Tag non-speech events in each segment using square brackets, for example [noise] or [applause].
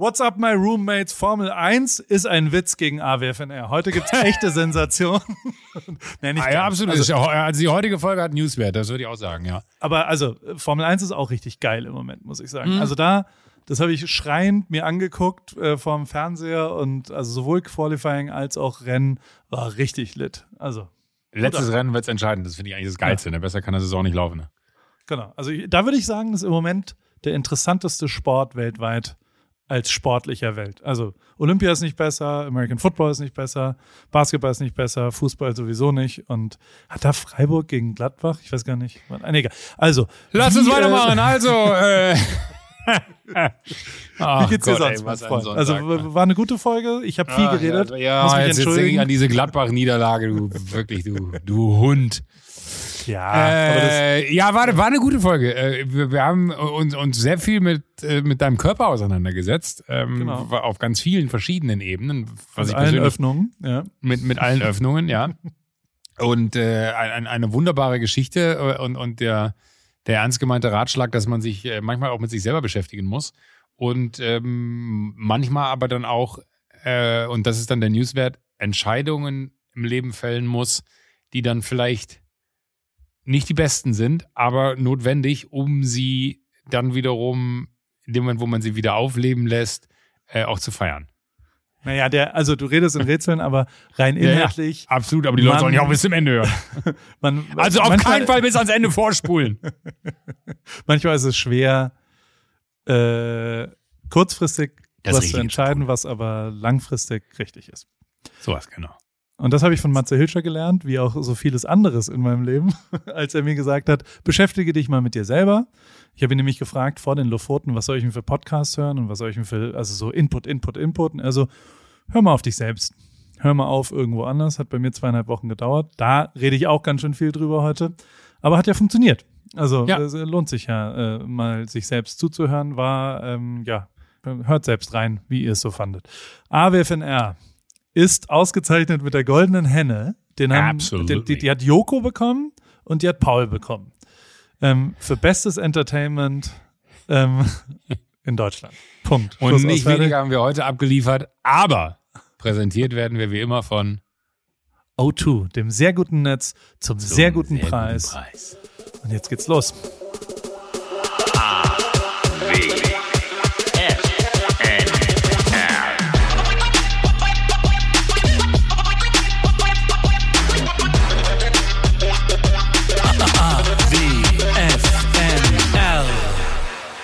What's up, my roommates? Formel 1 ist ein Witz gegen AWFNR. Heute gibt's [laughs] echte Sensationen. [laughs] nee, nicht ah, ja, absolut. Also, also, die heutige Folge hat Newswert, das würde ich auch sagen, ja. Aber also, Formel 1 ist auch richtig geil im Moment, muss ich sagen. Mhm. Also da, das habe ich schreiend mir angeguckt äh, vorm Fernseher und also sowohl Qualifying als auch Rennen war richtig lit. Also. Letztes Rennen wird's entscheidend, das finde ich eigentlich das Geilste. Ja. Ne? Besser kann das Saison nicht laufen. Ne? Genau. Also da würde ich sagen, das ist im Moment der interessanteste Sport weltweit als sportlicher Welt. Also Olympia ist nicht besser, American Football ist nicht besser, Basketball ist nicht besser, Fußball sowieso nicht. Und hat da Freiburg gegen Gladbach? Ich weiß gar nicht. Nee, egal. Also. Lass uns weitermachen. Äh, also. Äh. [laughs] Wie geht's dir sonst, mein Freund? Also war eine gute Folge. Ich habe viel ah, geredet. Ja, ja jetzt, jetzt denke ich an diese Gladbach-Niederlage, du wirklich, du, du Hund. Ja, äh, ja, war, war eine gute Folge. Äh, wir, wir haben uns, uns sehr viel mit, äh, mit deinem Körper auseinandergesetzt. Ähm, genau. Auf ganz vielen verschiedenen Ebenen. Was mit allen Öffnungen, ja. Mit, mit allen Öffnungen, ja. Und äh, ein, eine wunderbare Geschichte äh, und, und der, der ernst gemeinte Ratschlag, dass man sich äh, manchmal auch mit sich selber beschäftigen muss. Und ähm, manchmal aber dann auch, äh, und das ist dann der Newswert, Entscheidungen im Leben fällen muss, die dann vielleicht nicht die besten sind, aber notwendig, um sie dann wiederum, in dem Moment, wo man sie wieder aufleben lässt, äh, auch zu feiern. Naja, der, also du redest in Rätseln, aber rein inhaltlich. Ja, ja, absolut, aber die Leute sollen ja auch bis zum Ende hören. [laughs] man, also auf manchmal, keinen Fall bis ans Ende vorspulen. [laughs] manchmal ist es schwer, äh, kurzfristig das was zu entscheiden, was aber langfristig richtig ist. Sowas, genau. Und das habe ich von Matze Hilscher gelernt, wie auch so vieles anderes in meinem Leben, [laughs] als er mir gesagt hat, beschäftige dich mal mit dir selber. Ich habe ihn nämlich gefragt vor den Lofoten, was soll ich mir für Podcasts hören und was soll ich mir für, also so Input, Input, Input. Also hör mal auf dich selbst. Hör mal auf irgendwo anders. Hat bei mir zweieinhalb Wochen gedauert. Da rede ich auch ganz schön viel drüber heute. Aber hat ja funktioniert. Also ja. es lohnt sich ja, äh, mal sich selbst zuzuhören. War, ähm, ja, hört selbst rein, wie ihr es so fandet. AWFNR, ist ausgezeichnet mit der goldenen Henne. Den haben, die, die, die, hat Joko bekommen und die hat Paul bekommen. Ähm, für bestes Entertainment ähm, [laughs] in Deutschland. Punkt. Und nicht weniger haben wir heute abgeliefert, aber präsentiert werden wir wie immer von O2, dem sehr guten Netz zum, zum sehr, guten, sehr Preis. guten Preis. Und jetzt geht's los.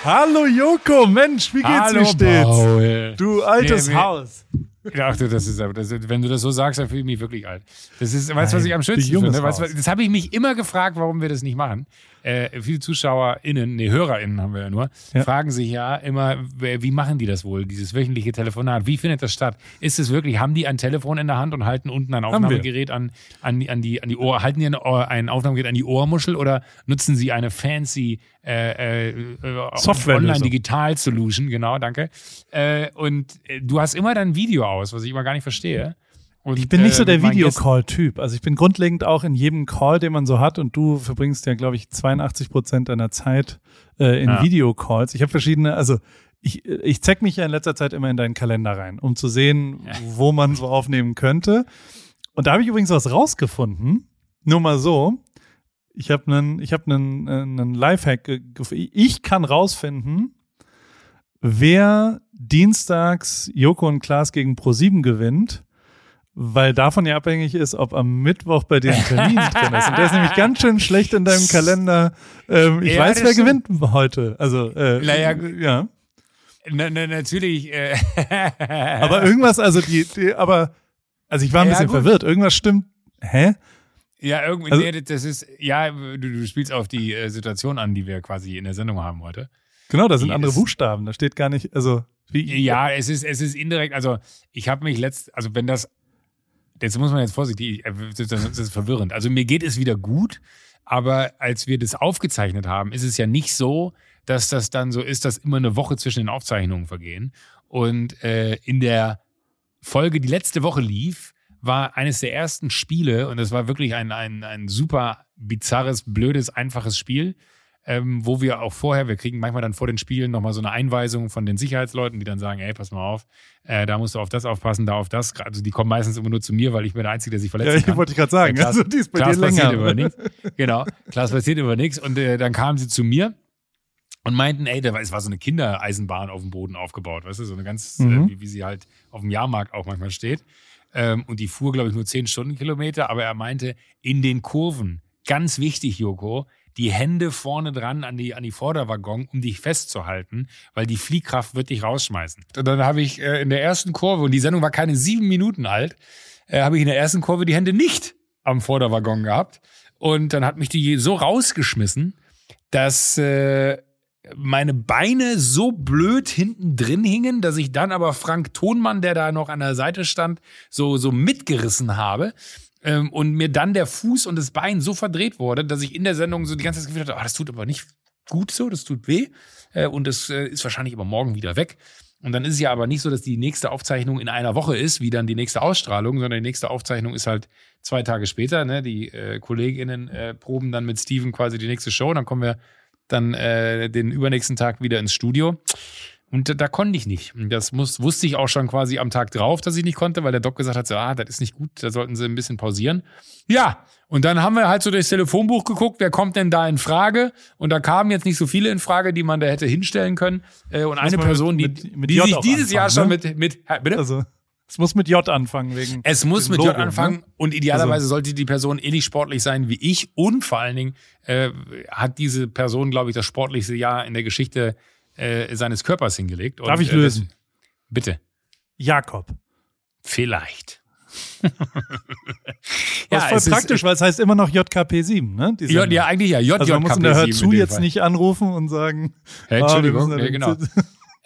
Hallo Joko, Mensch, wie geht's Hallo, wie steht's? Paul. Du altes nee, Haus. Ach du, das ist, das ist, wenn du das so sagst, dann fühle ich mich wirklich alt. Das ist, weißt du, was ich am schönsten finde? Weißt, das habe ich mich immer gefragt, warum wir das nicht machen äh, viele ZuschauerInnen, nee, HörerInnen haben wir ja nur, ja. fragen sich ja immer, wie machen die das wohl, dieses wöchentliche Telefonat? Wie findet das statt? Ist es wirklich, haben die ein Telefon in der Hand und halten unten ein Aufnahmegerät an, an, an, die, an die Ohr, halten die ein, ein Aufnahmegerät an die Ohrmuschel oder nutzen sie eine fancy äh, äh, Software Online-Digital-Solution, genau, danke. Äh, und äh, du hast immer dein Video aus, was ich immer gar nicht verstehe. Und, ich bin nicht so äh, der Videocall-Typ. Also ich bin grundlegend auch in jedem Call, den man so hat, und du verbringst ja, glaube ich, 82 Prozent deiner Zeit äh, in ja. Videocalls. Ich habe verschiedene, also ich, ich zeig mich ja in letzter Zeit immer in deinen Kalender rein, um zu sehen, ja. wo man so aufnehmen könnte. Und da habe ich übrigens was rausgefunden. Nur mal so. Ich habe einen, ich habe einen, einen Lifehack. Ich kann rausfinden, wer dienstags Joko und Klaas gegen Pro7 gewinnt weil davon ja abhängig ist, ob am Mittwoch bei dir ein [laughs] Termin drin ist. Und der ist nämlich ganz schön schlecht in deinem Kalender. Ähm, ich ja, weiß, wer gewinnt heute. Also, äh, naja, ja. Na, na, natürlich. Äh. aber irgendwas, also die, die, aber, also ich war ein ja, bisschen gut. verwirrt. Irgendwas stimmt. Hä? Ja, irgendwie, also, nee, das ist, ja, du, du spielst auf die äh, Situation an, die wir quasi in der Sendung haben heute. Genau, da sind die andere ist, Buchstaben. Da steht gar nicht, also wie. Ja, es ist, es ist indirekt, also ich habe mich letzt, also wenn das jetzt muss man jetzt vorsichtig, äh, das ist verwirrend. Also mir geht es wieder gut, aber als wir das aufgezeichnet haben, ist es ja nicht so, dass das dann so ist, dass immer eine Woche zwischen den Aufzeichnungen vergehen. Und äh, in der Folge, die letzte Woche lief, war eines der ersten Spiele, und das war wirklich ein, ein, ein super bizarres, blödes, einfaches Spiel, ähm, wo wir auch vorher, wir kriegen manchmal dann vor den Spielen nochmal so eine Einweisung von den Sicherheitsleuten, die dann sagen, ey, pass mal auf, äh, da musst du auf das aufpassen, da auf das. Also die kommen meistens immer nur zu mir, weil ich bin der Einzige, der sich verletzt. Ja, ich wollte gerade sagen, Klaas, also die ist bei Klaas dir länger. Über nichts. Genau, Klaas passiert über nichts. Und äh, dann kamen sie zu mir und meinten, ey, da war, es war so eine Kindereisenbahn auf dem Boden aufgebaut, weißt du, so eine ganz, mhm. äh, wie, wie, sie halt auf dem Jahrmarkt auch manchmal steht. Ähm, und die fuhr, glaube ich, nur 10 Stundenkilometer, aber er meinte, in den Kurven, ganz wichtig, Joko, die Hände vorne dran an die, an die Vorderwaggon, um dich festzuhalten, weil die Fliehkraft wird dich rausschmeißen. Und dann habe ich äh, in der ersten Kurve, und die Sendung war keine sieben Minuten alt, äh, habe ich in der ersten Kurve die Hände nicht am Vorderwaggon gehabt. Und dann hat mich die so rausgeschmissen, dass äh, meine Beine so blöd hinten drin hingen, dass ich dann aber Frank Thonmann, der da noch an der Seite stand, so, so mitgerissen habe ähm, und mir dann der Fuß und das Bein so verdreht wurde, dass ich in der Sendung so die ganze Zeit das Gefühl hatte, oh, das tut aber nicht gut so, das tut weh äh, und das äh, ist wahrscheinlich aber morgen wieder weg. Und dann ist es ja aber nicht so, dass die nächste Aufzeichnung in einer Woche ist, wie dann die nächste Ausstrahlung, sondern die nächste Aufzeichnung ist halt zwei Tage später. Ne? Die äh, KollegInnen äh, proben dann mit Steven quasi die nächste Show. Dann kommen wir dann äh, den übernächsten Tag wieder ins Studio. Und da, da konnte ich nicht. Das muss, wusste ich auch schon quasi am Tag drauf, dass ich nicht konnte, weil der Doc gesagt hat, so, ah, das ist nicht gut, da sollten sie ein bisschen pausieren. Ja, und dann haben wir halt so durchs Telefonbuch geguckt, wer kommt denn da in Frage? Und da kamen jetzt nicht so viele in Frage, die man da hätte hinstellen können. Äh, und eine Person, die, mit, mit die sich dieses Jahr schon ne? mit, mit, bitte? Also. Es muss mit J anfangen wegen. Es muss mit Logo, J anfangen ne? und idealerweise also. sollte die Person ähnlich sportlich sein wie ich und vor allen Dingen äh, hat diese Person, glaube ich, das sportlichste Jahr in der Geschichte äh, seines Körpers hingelegt. Darf ich lösen? Das, bitte. Jakob. Vielleicht. [laughs] ja, ist voll praktisch, ist, weil es heißt immer noch JKP7, ne? J, ja, eigentlich ja, J, also man muss in der Hör zu jetzt nicht anrufen und sagen, hey, Entschuldigung, oh, ja, genau.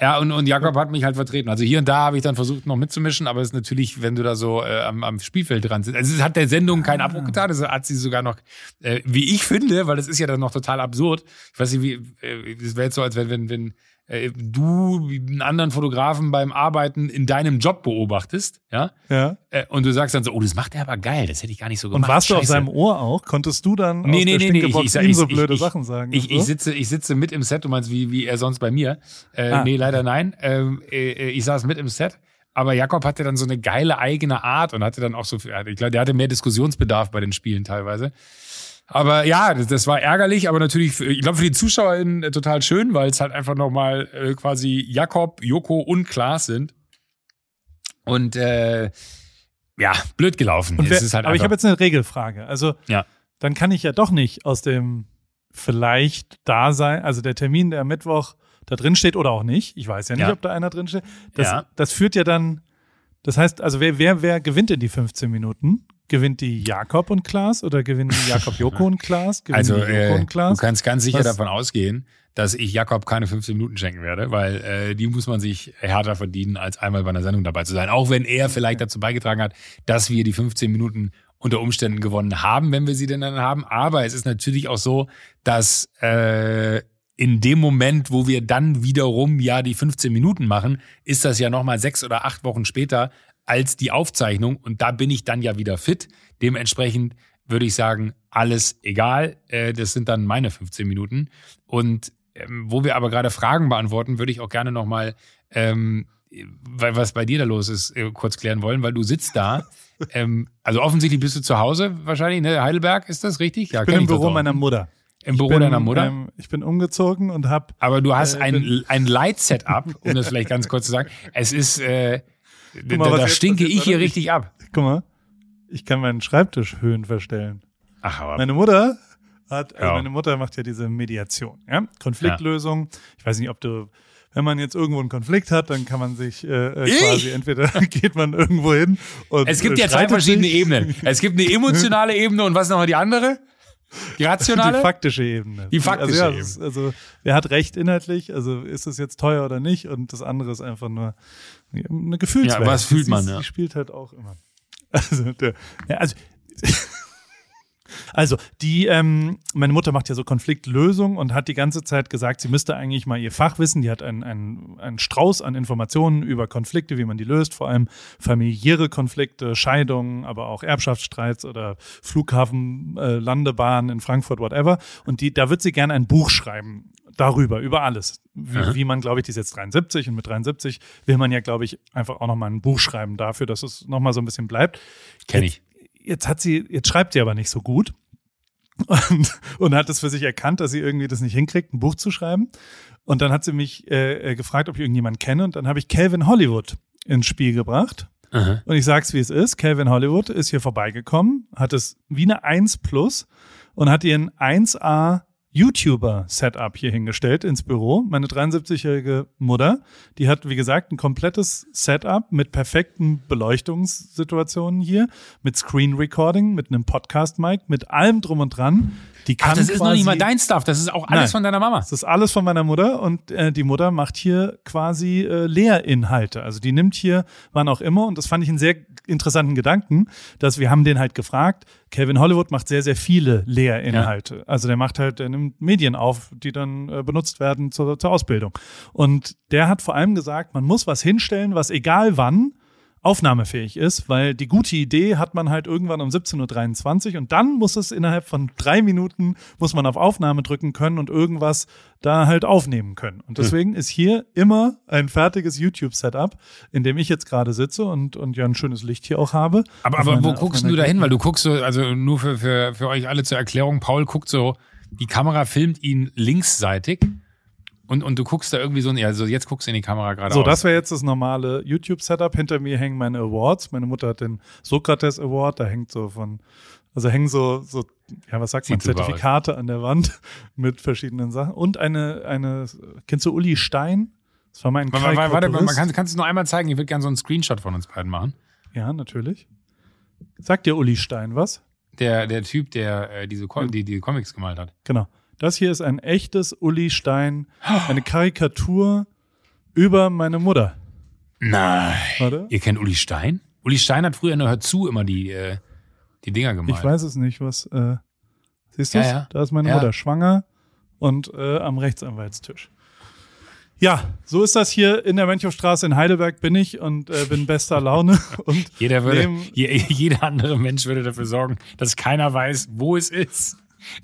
Ja, und, und Jakob hat mich halt vertreten. Also hier und da habe ich dann versucht, noch mitzumischen, aber es ist natürlich, wenn du da so äh, am, am Spielfeld dran sitzt. Also es hat der Sendung keinen Abbruch getan, das hat sie sogar noch, äh, wie ich finde, weil das ist ja dann noch total absurd. Ich weiß nicht, wie, äh, das wäre jetzt so, als wenn, wenn, wenn äh, du einen anderen Fotografen beim Arbeiten in deinem Job beobachtest, ja? Ja. Äh, und du sagst dann so, oh, das macht er aber geil, das hätte ich gar nicht so gemacht. Und warst Scheiße. du auf seinem Ohr auch? Konntest du dann nee, nee, nee, nee, ich, ich, so ich, blöde ich, Sachen sagen? Ich, ich, sitze, ich sitze mit im Set, du meinst, wie, wie er sonst bei mir. Äh, ah. Nee, leider nein. Ähm, äh, ich saß mit im Set. Aber Jakob hatte dann so eine geile eigene Art und hatte dann auch so, ich glaube, der hatte mehr Diskussionsbedarf bei den Spielen teilweise. Aber ja, das, das war ärgerlich, aber natürlich, ich glaube, für die ZuschauerInnen äh, total schön, weil es halt einfach nochmal äh, quasi Jakob, Joko und Klaas sind. Und äh, ja, blöd gelaufen. Wer, halt aber ich habe jetzt eine Regelfrage. Also, ja. dann kann ich ja doch nicht aus dem vielleicht da sein, also der Termin, der am Mittwoch da drin steht oder auch nicht. Ich weiß ja nicht, ja. ob da einer drin steht. Das, ja. das führt ja dann, das heißt, also wer, wer, wer gewinnt in die 15 Minuten? Gewinnt die Jakob und Klaas oder gewinnen die Jakob, [laughs] Joko und Klaas? Gewinnen also, die Joko äh, und Klaas? du kannst ganz sicher Was? davon ausgehen, dass ich Jakob keine 15 Minuten schenken werde, weil äh, die muss man sich härter verdienen, als einmal bei einer Sendung dabei zu sein. Auch wenn er vielleicht dazu beigetragen hat, dass wir die 15 Minuten unter Umständen gewonnen haben, wenn wir sie denn dann haben. Aber es ist natürlich auch so, dass äh, in dem Moment, wo wir dann wiederum ja die 15 Minuten machen, ist das ja nochmal sechs oder acht Wochen später als die Aufzeichnung und da bin ich dann ja wieder fit. Dementsprechend würde ich sagen, alles egal. Äh, das sind dann meine 15 Minuten. Und ähm, wo wir aber gerade Fragen beantworten, würde ich auch gerne nochmal, ähm, weil was bei dir da los ist, äh, kurz klären wollen, weil du sitzt da. [laughs] ähm, also offensichtlich bist du zu Hause wahrscheinlich, ne? Heidelberg, ist das richtig? Ja, ich bin im Büro meiner Mutter. Im Büro bin, deiner Mutter? Ähm, ich bin umgezogen und habe. Aber du hast äh, ein, ein Light-Setup, um das vielleicht ganz kurz zu sagen. [laughs] Es ist äh, mal, da, da stinke ich hier richtig ab. Guck mal, ich kann meinen Schreibtisch Höhen verstellen. Ach, aber. Meine Mutter hat, also ja. meine Mutter macht ja diese Mediation, ja? Konfliktlösung. Ja. Ich weiß nicht, ob du, wenn man jetzt irgendwo einen Konflikt hat, dann kann man sich äh, äh quasi entweder [laughs] geht man irgendwo hin und Es gibt ja zwei verschiedene sich. Ebenen. Es gibt eine emotionale Ebene und was ist nochmal die andere? Die rationale? Die faktische Ebene. Die faktische also, ja, Ebene. also, wer hat recht inhaltlich? Also, ist es jetzt teuer oder nicht? Und das andere ist einfach nur eine Gefühlswelt. Ja, was fühlt man, ja. Die spielt halt auch immer. [laughs] Also, der, ja, also [laughs] Also, die, ähm, meine Mutter macht ja so Konfliktlösung und hat die ganze Zeit gesagt, sie müsste eigentlich mal ihr Fach wissen. Die hat einen, einen, einen Strauß an Informationen über Konflikte, wie man die löst, vor allem familiäre Konflikte, Scheidungen, aber auch Erbschaftsstreits oder Flughafen, äh, Landebahn in Frankfurt, whatever. Und die, da wird sie gerne ein Buch schreiben darüber, über alles. Wie, wie man, glaube ich, die ist jetzt 73 und mit 73 will man ja, glaube ich, einfach auch nochmal ein Buch schreiben dafür, dass es nochmal so ein bisschen bleibt. Kenn ich. Jetzt, jetzt hat sie, jetzt schreibt sie aber nicht so gut. [laughs] Und, und hat es für sich erkannt, dass sie irgendwie das nicht hinkriegt, ein Buch zu schreiben. Und dann hat sie mich äh, äh gefragt, ob ich irgendjemanden kenne. Und dann habe ich Calvin Hollywood ins Spiel gebracht. Aha. Und ich sag's, wie es ist. Calvin Hollywood ist hier vorbeigekommen, hat es wie eine 1 plus und hat ihren 1A YouTuber-Setup hier hingestellt ins Büro. Meine 73-jährige Mutter, die hat, wie gesagt, ein komplettes Setup mit perfekten Beleuchtungssituationen hier, mit Screen Recording, mit einem Podcast-Mic, mit allem drum und dran. Die kann Ach, das ist noch nicht mal dein Stuff, das ist auch alles Nein. von deiner Mama. das ist alles von meiner Mutter und äh, die Mutter macht hier quasi äh, Lehrinhalte. Also die nimmt hier wann auch immer und das fand ich einen sehr interessanten Gedanken, dass wir haben den halt gefragt. Calvin Hollywood macht sehr, sehr viele Lehrinhalte. Also der macht halt, der nimmt Medien auf, die dann äh, benutzt werden zur, zur Ausbildung. Und der hat vor allem gesagt, man muss was hinstellen, was egal wann aufnahmefähig ist, weil die gute Idee hat man halt irgendwann um 17.23 Uhr und dann muss es innerhalb von drei Minuten, muss man auf Aufnahme drücken können und irgendwas da halt aufnehmen können. Und deswegen ist hier immer ein fertiges YouTube-Setup, in dem ich jetzt gerade sitze und, und ja ein schönes Licht hier auch habe. Aber, aber wo meiner- auf guckst du da hin? Weil du guckst so, also nur für, für, für euch alle zur Erklärung, Paul guckt so, die Kamera filmt ihn linksseitig und, und du guckst da irgendwie so, ja, also jetzt guckst du in die Kamera gerade So, aus. das wäre jetzt das normale YouTube-Setup. Hinter mir hängen meine Awards. Meine Mutter hat den Sokrates Award. Da hängt so von, also hängen so, so, ja, was sagt man, Sieht super Zertifikate an der Wand [laughs] mit verschiedenen Sachen. Und eine, eine, kennst du Uli Stein? Das war mein Warte, warte, warte, man kann, kannst du es noch einmal zeigen? Ich würde gerne so einen Screenshot von uns beiden machen. Ja, natürlich. Sagt dir Uli Stein was? Der, der Typ, der äh, diese, Com die, die Comics gemalt hat. Genau. Das hier ist ein echtes Uli Stein, eine Karikatur über meine Mutter. Nein. Warte. Ihr kennt Uli Stein? Uli Stein hat früher in der Hör zu immer die, äh, die Dinger gemalt. Ich weiß es nicht, was, äh, siehst du Ja, ja. Da ist meine Ja. Mutter schwanger und äh, am Rechtsanwaltstisch. Ja, so ist das hier in der Mönchhofstraße in Heidelberg bin ich und äh, bin bester Laune [laughs] und Jeder würde, je, jeder andere Mensch würde dafür sorgen, dass keiner weiß, wo es ist.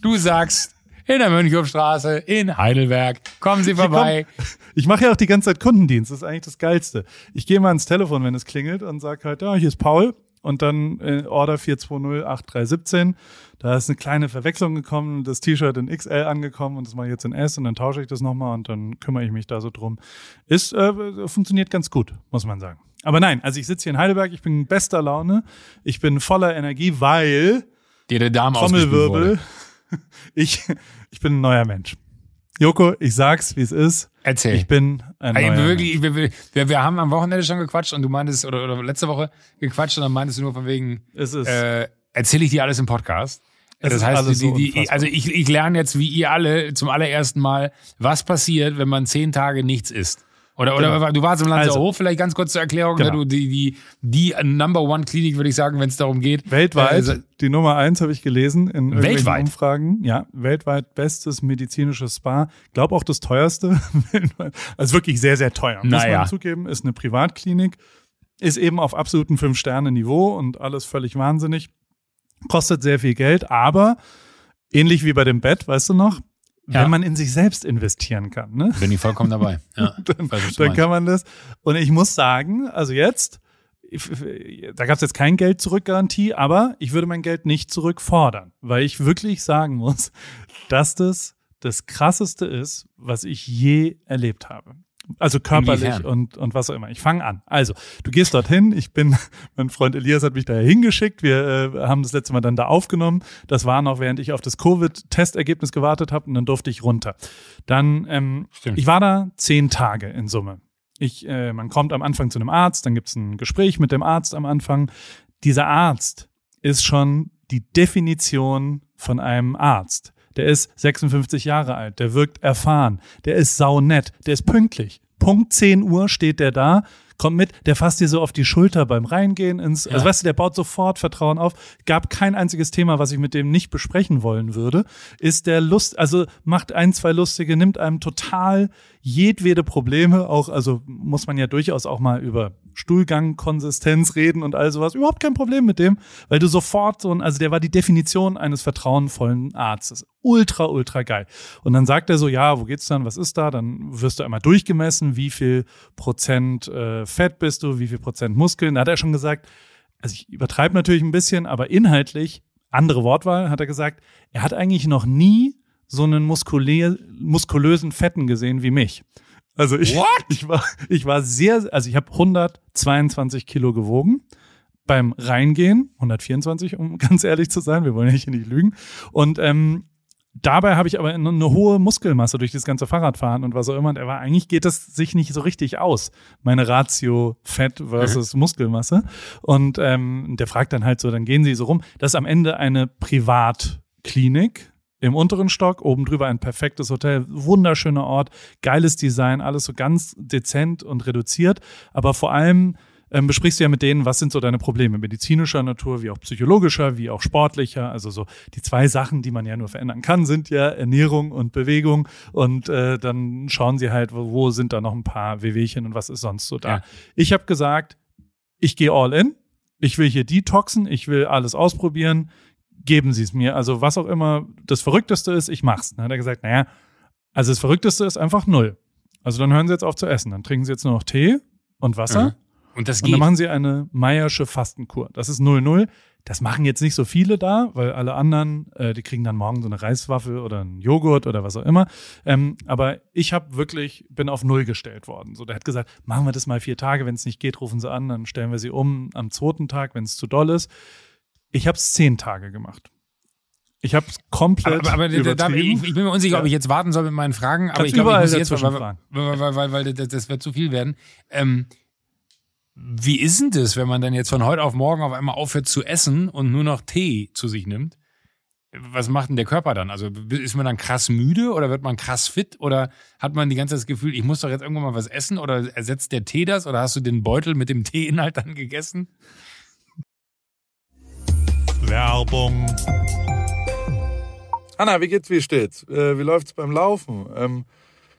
Du sagst, in der Mönchhofstraße, in Heidelberg, kommen Sie vorbei. [laughs] Ich mache ja auch die ganze Zeit Kundendienst, das ist eigentlich das Geilste. Ich gehe mal ans Telefon, wenn es klingelt und sage halt, ja, hier ist Paul und dann äh, Order 4208317. Da ist eine kleine Verwechslung gekommen, das T-Shirt in XL angekommen und das mache ich jetzt in S und dann tausche ich das nochmal und dann kümmere ich mich da so drum. Ist, äh, funktioniert ganz gut, muss man sagen. Aber nein, also ich sitze hier in Heidelberg, ich bin in bester Laune, ich bin voller Energie, weil Dir der Darm Trommelwirbel. [laughs] ich, ich bin ein neuer Mensch. Joko, ich sag's, wie es ist. Erzähl. Ich bin ein Ey, neuer wirklich, wir, wir, wir, haben am Wochenende schon gequatscht und du meintest, oder, oder letzte Woche gequatscht und dann meintest du nur von wegen, Es ist, äh, erzähle ich dir alles im Podcast. Es das heißt, die, so die, unfassbar. also ich, ich lerne jetzt wie ihr alle zum allerersten Mal, was passiert, wenn man zehn Tage nichts isst. Oder, oder Genau. du warst im Lanzer Also. Hof, vielleicht ganz kurz zur Erklärung, Genau. da du die, die, die Number One Klinik, würde ich sagen, wenn es darum geht. weltweit, Äh, die Nummer eins habe ich gelesen in Weltweit? Umfragen. Ja, weltweit bestes medizinisches Spa. Glaub auch das teuerste. [laughs] also wirklich sehr, sehr teuer. Muss Naja. man zugeben, ist eine Privatklinik. Ist eben auf absolutem Fünf-Sterne-Niveau und alles völlig wahnsinnig. Kostet sehr viel Geld, aber ähnlich wie bei dem Bett, weißt du noch? Ja. Wenn man in sich selbst investieren kann, ne? bin ich vollkommen dabei. [laughs] Ja, dann, dann kann man das. Und ich muss sagen, also jetzt, da gab es jetzt kein Geld zurückgarantie, aber ich würde mein Geld nicht zurückfordern, weil ich wirklich sagen muss, [laughs] dass das das krasseste ist, was ich je erlebt habe. Also körperlich Inwiefern? und, und was auch immer. Ich fange an. Also, du gehst dorthin. Ich bin, [laughs] mein Freund Elias hat mich da hingeschickt. Wir äh, haben das letzte Mal dann da aufgenommen. Das war noch, während ich auf das Covid-Testergebnis gewartet habe und dann durfte ich runter. Dann, ähm, Stimmt. ich war da zehn Tage in Summe. Ich, äh, man kommt am Anfang zu einem Arzt, dann gibt's ein Gespräch mit dem Arzt am Anfang. Dieser Arzt ist schon die Definition von einem Arzt. Der ist 56 Jahre alt, der wirkt erfahren, der ist saunett, der ist pünktlich. Punkt 10 Uhr steht der da, kommt mit, der fasst dir so auf die Schulter beim Reingehen ins, also Ja. also weißt du, der baut sofort Vertrauen auf. Gab kein einziges Thema, was ich mit dem nicht besprechen wollen würde. Ist der Lust, also macht ein, zwei lustige, nimmt einem total jedwede Probleme, auch, also muss man ja durchaus auch mal über Stuhlgangkonsistenz reden und all sowas. Überhaupt kein Problem mit dem, weil du sofort so ein, also der war die Definition eines vertrauenvollen Arztes. Ultra, ultra geil. Und dann sagt er so, ja, wo geht's dann, was ist da? Dann wirst du einmal durchgemessen, wie viel Prozent äh, Fett bist du, wie viel Prozent Muskeln. Da hat er schon gesagt, also ich übertreibe natürlich ein bisschen, aber inhaltlich, andere Wortwahl, hat er gesagt, er hat eigentlich noch nie so einen muskulösen Fetten gesehen wie mich. Also ich, What? [laughs] ich war, ich war sehr, also ich habe 122 Kilo gewogen beim Reingehen, 124, um [laughs] ganz ehrlich zu sein, wir wollen ja hier nicht lügen. Und ähm, dabei habe ich aber eine, eine hohe Muskelmasse durch das ganze Fahrradfahren und was auch immer. Und er war, eigentlich geht das sich nicht so richtig aus, meine Ratio Fett versus Muskelmasse. Und ähm, der fragt dann halt so, dann gehen sie so rum. Das ist am Ende eine Privatklinik im unteren Stock, oben drüber ein perfektes Hotel, wunderschöner Ort, geiles Design, alles so ganz dezent und reduziert, aber vor allem ähm, besprichst du ja mit denen, was sind so deine Probleme, medizinischer Natur, wie auch psychologischer, wie auch sportlicher. Also so die zwei Sachen, die man ja nur verändern kann, sind ja Ernährung und Bewegung. Und äh, dann schauen sie halt, wo, wo sind da noch ein paar Wehwehchen und was ist sonst so da. Ja. Ich habe gesagt, ich gehe all in. Ich will hier detoxen, ich will alles ausprobieren. Geben Sie es mir. Also was auch immer das Verrückteste ist, ich mach's. Dann hat er gesagt, naja, also das Verrückteste ist einfach null. Also dann hören Sie jetzt auf zu essen. Dann trinken Sie jetzt nur noch Tee und Wasser. Mhm. Und das Und dann geht. machen sie eine Meiersche Fastenkur. Das ist 0-0. Das machen jetzt nicht so viele da, weil alle anderen, äh, die kriegen dann morgen so eine Reiswaffel oder einen Joghurt oder was auch immer. Ähm, aber ich habe wirklich, bin auf Null gestellt worden. So, der hat gesagt, machen wir das mal vier Tage. Wenn es nicht geht, rufen sie an, dann stellen wir sie um am zweiten Tag, wenn es zu doll ist. Ich habe es zehn Tage gemacht. Ich habe es komplett aber, aber, aber da, ich, übertrieben. ich bin mir unsicher, Ja. ob ich jetzt warten soll mit meinen Fragen, aber Kannst ich glaube, ich muss jetzt, weil, weil, weil, weil das, das wird zu viel werden. Ähm, wie ist denn das, wenn man dann jetzt von heute auf morgen auf einmal aufhört zu essen und nur noch Tee zu sich nimmt? Was macht denn der Körper dann? Also ist man dann krass müde oder wird man krass fit oder hat man die ganze Zeit das Gefühl, ich muss doch jetzt irgendwann mal was essen oder ersetzt der Tee das oder hast du den Beutel mit dem Teeinhalt dann gegessen? Werbung. Anna, wie geht's, wie steht's? Äh, wie läuft's beim Laufen? Ähm,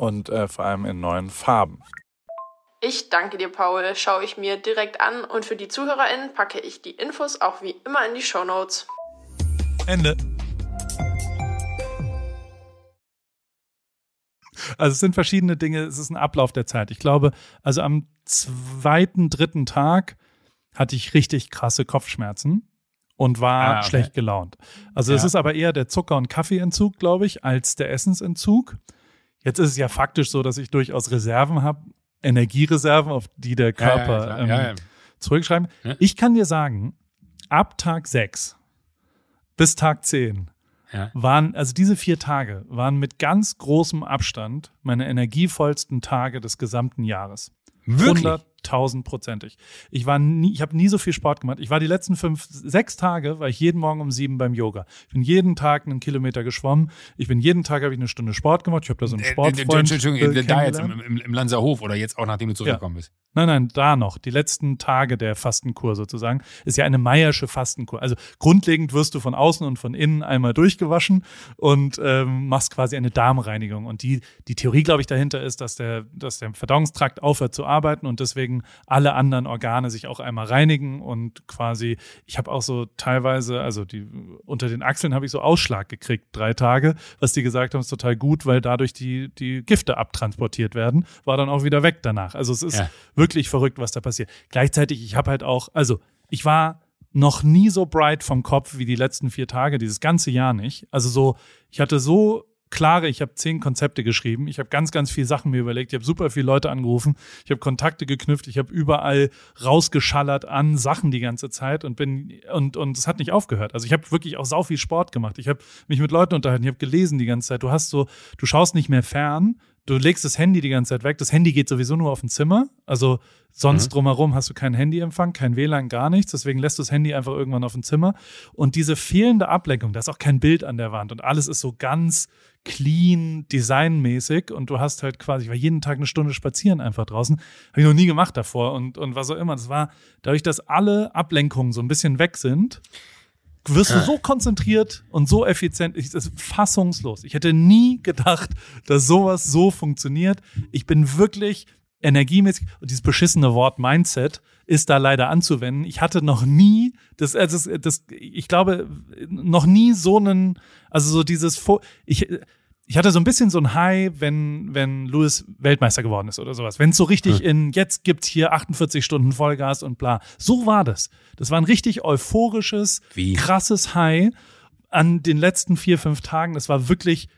und äh, vor allem in neuen Farben. Ich danke dir, Paul. Schaue ich mir direkt an und für die ZuhörerInnen packe ich die Infos auch wie immer in die Show Notes. Ende. Also es sind verschiedene Dinge, es ist ein Ablauf der Zeit. Ich glaube, also am zweiten, dritten Tag hatte ich richtig krasse Kopfschmerzen und war Ah, okay. schlecht gelaunt. Also es Ja. ist aber eher der Zucker- und Kaffeeentzug, glaube ich, als der Essensentzug. Jetzt ist es ja faktisch so, dass ich durchaus Reserven habe, Energiereserven, auf die der Körper ja, ja, ähm, zurückschreiben. Ich kann dir sagen, ab Tag 6 bis Tag 10 Ja. waren, also diese vier Tage waren mit ganz großem Abstand meine energievollsten Tage des gesamten Jahres. Wirklich? 100.000-prozentig. Ich war nie, ich habe nie so viel Sport gemacht. Ich war die letzten fünf, sechs Tage, war ich jeden Morgen um sieben beim Yoga. Ich bin jeden Tag einen Kilometer geschwommen. Ich bin jeden Tag habe ich eine Stunde Sport gemacht. Ich habe da so einen Äh, äh, Sportfreund. Entschuldigung, äh, da jetzt im, im, im Lanzerhof oder jetzt auch nachdem du zurückgekommen bist. Nein, nein, da noch. Die letzten Tage der Fastenkur sozusagen. Ist ja eine Meiersche Fastenkur. Also grundlegend wirst du von außen und von innen einmal durchgewaschen und ähm, machst quasi eine Darmreinigung. Und die, die Theorie, glaube ich, dahinter ist, dass der, dass der Verdauungstrakt aufhört zu arbeiten und deswegen alle anderen Organe sich auch einmal reinigen und quasi, ich habe auch so teilweise, also die unter den Achseln habe ich so Ausschlag gekriegt, drei Tage, was die gesagt haben, ist total gut, weil dadurch die, die Gifte abtransportiert werden, war dann auch wieder weg danach. Also es ist Ja. wirklich verrückt, was da passiert. Gleichzeitig, ich habe halt auch, also ich war noch nie so bright vom Kopf wie die letzten vier Tage, dieses ganze Jahr nicht. Also so, ich hatte so klare, ich habe zehn Konzepte geschrieben, ich habe ganz, ganz viele Sachen mir überlegt, ich habe super viele Leute angerufen, ich habe Kontakte geknüpft, ich habe überall rausgeschallert an Sachen die ganze Zeit und bin und und es hat nicht aufgehört. Also ich habe wirklich auch sau viel Sport gemacht. Ich habe mich mit Leuten unterhalten, ich habe gelesen die ganze Zeit. Du hast so, du schaust nicht mehr fern, du legst das Handy die ganze Zeit weg. Das Handy geht sowieso nur auf ein Zimmer. Also sonst drumherum hast du keinen Handyempfang, kein WLAN, gar nichts. Deswegen lässt du das Handy einfach irgendwann auf ein Zimmer. Und diese fehlende Ablenkung, da ist auch kein Bild an der Wand und alles ist so ganz clean, designmäßig und du hast halt quasi, ich war jeden Tag eine Stunde spazieren einfach draußen. Habe ich noch nie gemacht davor und, und was auch immer. Das war dadurch, dass alle Ablenkungen so ein bisschen weg sind, wirst du so konzentriert und so effizient. Ich, das ist fassungslos. Ich hätte nie gedacht, dass sowas so funktioniert. Ich bin wirklich energiemäßig und dieses beschissene Wort Mindset ist da leider anzuwenden. Ich hatte noch nie das, also das, ich glaube, noch nie so einen, also so dieses, ich, ich hatte so ein bisschen so ein High, wenn, wenn Lewis Weltmeister geworden ist oder sowas. Wenn es so richtig in, jetzt gibt's hier 48 Stunden Vollgas und bla. So war das. Das war ein richtig euphorisches, Wie? krasses High an den letzten vier, fünf Tagen. Das war wirklich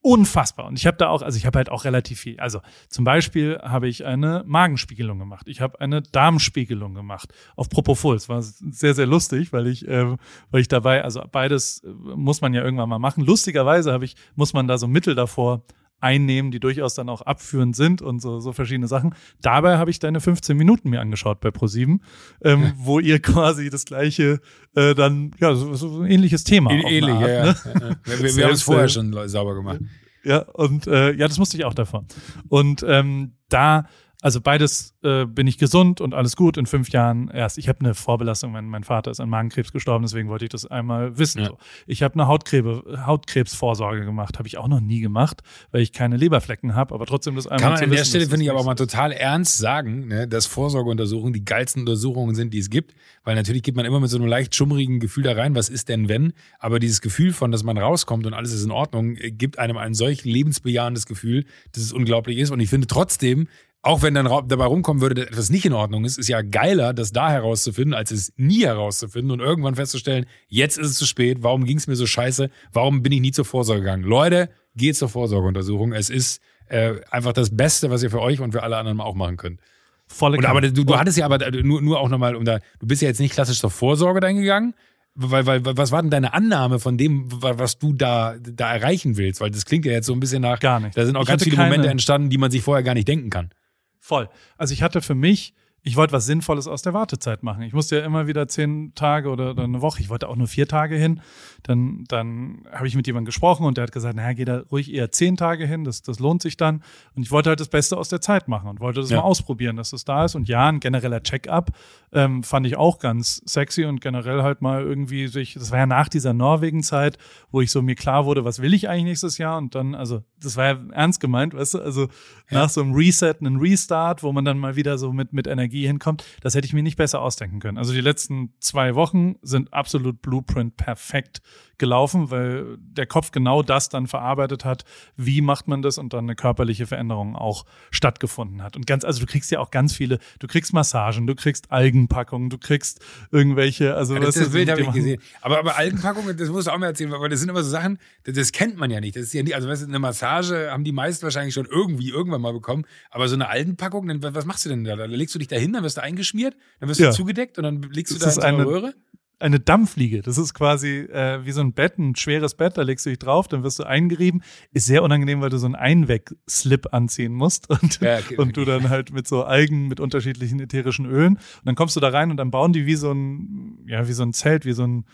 unfassbar. Und ich habe da auch, also ich habe halt auch relativ viel. Also zum Beispiel habe ich eine Magenspiegelung gemacht. Ich habe eine Darmspiegelung gemacht auf Propofol. Es war sehr, sehr lustig, weil ich, äh, weil ich dabei, also beides äh, muss man ja irgendwann mal machen. Lustigerweise habe ich, muss man da so Mittel davor einnehmen, die durchaus dann auch abführend sind und so, so verschiedene Sachen. Dabei habe ich deine 15 Minuten mir angeschaut bei ProSieben, ähm, wo ihr [laughs] quasi das gleiche äh, dann, ja, so, so ein ähnliches Thema. Ähnlich, Art, ja, ja. ne? ja, ja. Wir, wir haben es vorher schon sauber gemacht. Ja, und äh, ja, das musste ich auch davon. Und ähm, da, also beides äh, bin ich gesund und alles gut in fünf Jahren erst. Ich habe eine Vorbelastung, mein, mein Vater ist an Magenkrebs gestorben, deswegen wollte ich das einmal wissen. Ja. So. Ich habe eine Hautkrebs, Hautkrebsvorsorge gemacht, habe ich auch noch nie gemacht, weil ich keine Leberflecken habe, aber trotzdem das einmal Kann man an der wissen, Stelle, das finde ich, aber mal total ernst sagen, ne, dass Vorsorgeuntersuchungen die geilsten Untersuchungen sind, die es gibt. Weil natürlich geht man immer mit so einem leicht schummrigen Gefühl da rein, was ist denn wenn? Aber dieses Gefühl von, dass man rauskommt und alles ist in Ordnung, äh, gibt einem ein solch lebensbejahendes Gefühl, dass es unglaublich ist. Und ich finde trotzdem, auch wenn dann dabei rumkommen würde, dass etwas nicht in Ordnung ist, ist ja geiler, das da herauszufinden, als es nie herauszufinden und irgendwann festzustellen, jetzt ist es zu spät, warum ging es mir so scheiße, warum bin ich nie zur Vorsorge gegangen? Leute, geht zur Vorsorgeuntersuchung. Es ist äh, einfach das Beste, was ihr für euch und für alle anderen auch machen könnt. volle Und aber du, du hattest ja aber äh, nur, nur auch nochmal, um da, du bist ja jetzt nicht klassisch zur Vorsorge dann gegangen. Weil, weil, was war denn deine Annahme von dem, wa- was du da, da erreichen willst? Weil das klingt ja jetzt so ein bisschen nach, Gar nicht. da sind auch Ich ganz viele keine- Momente entstanden, die man sich vorher gar nicht denken kann. Voll. Also ich hatte für mich ich wollte was Sinnvolles aus der Wartezeit machen. Ich musste ja immer wieder zehn Tage oder, oder eine Woche, ich wollte auch nur vier Tage hin. Dann, dann habe ich mit jemandem gesprochen und der hat gesagt, naja, geh da ruhig eher zehn Tage hin, das, das lohnt sich dann. Und ich wollte halt das Beste aus der Zeit machen und wollte das Ja. mal ausprobieren, dass das da ist. Und ja, ein genereller Check-up ähm, fand ich auch ganz sexy und generell halt mal irgendwie sich, das war ja nach dieser Norwegen-Zeit, wo ich so mir klar wurde, was will ich eigentlich nächstes Jahr? Und dann, also, das war ja ernst gemeint, weißt du, also nach so einem Reset, einen Restart, wo man dann mal wieder so mit, mit Energie hinkommt, das hätte ich mir nicht besser ausdenken können. Also die letzten zwei Wochen sind absolut Blueprint perfekt gelaufen, weil der Kopf genau das dann verarbeitet hat, wie macht man das und dann eine körperliche Veränderung auch stattgefunden hat. Und ganz, also du kriegst ja auch ganz viele, du kriegst Massagen, du kriegst Algenpackungen, du kriegst irgendwelche, also Ja, das, das Bild habe ich gesehen. Aber, aber Algenpackungen, das musst du auch mal erzählen, weil das sind immer so Sachen, das, das kennt man ja nicht. Das ist ja nie, also weißt du, eine Massage haben die meisten wahrscheinlich schon irgendwie irgendwann mal bekommen. Aber so eine Algenpackung, was machst du denn da? Da legst du dich da hin, dann wirst du eingeschmiert, dann wirst Ja. du zugedeckt und dann legst du Das da in eine eine- Röhre. eine Dampfliege. Das ist quasi äh, wie so ein Bett, ein schweres Bett, da legst du dich drauf, dann wirst du eingerieben. Ist sehr unangenehm, weil du so einen Einweg-Slip anziehen musst [laughs] und, Ja, okay, und du okay. dann halt mit so Algen mit unterschiedlichen ätherischen Ölen und dann kommst du da rein und dann bauen die wie so ein, ja, wie so ein Zelt, wie so ein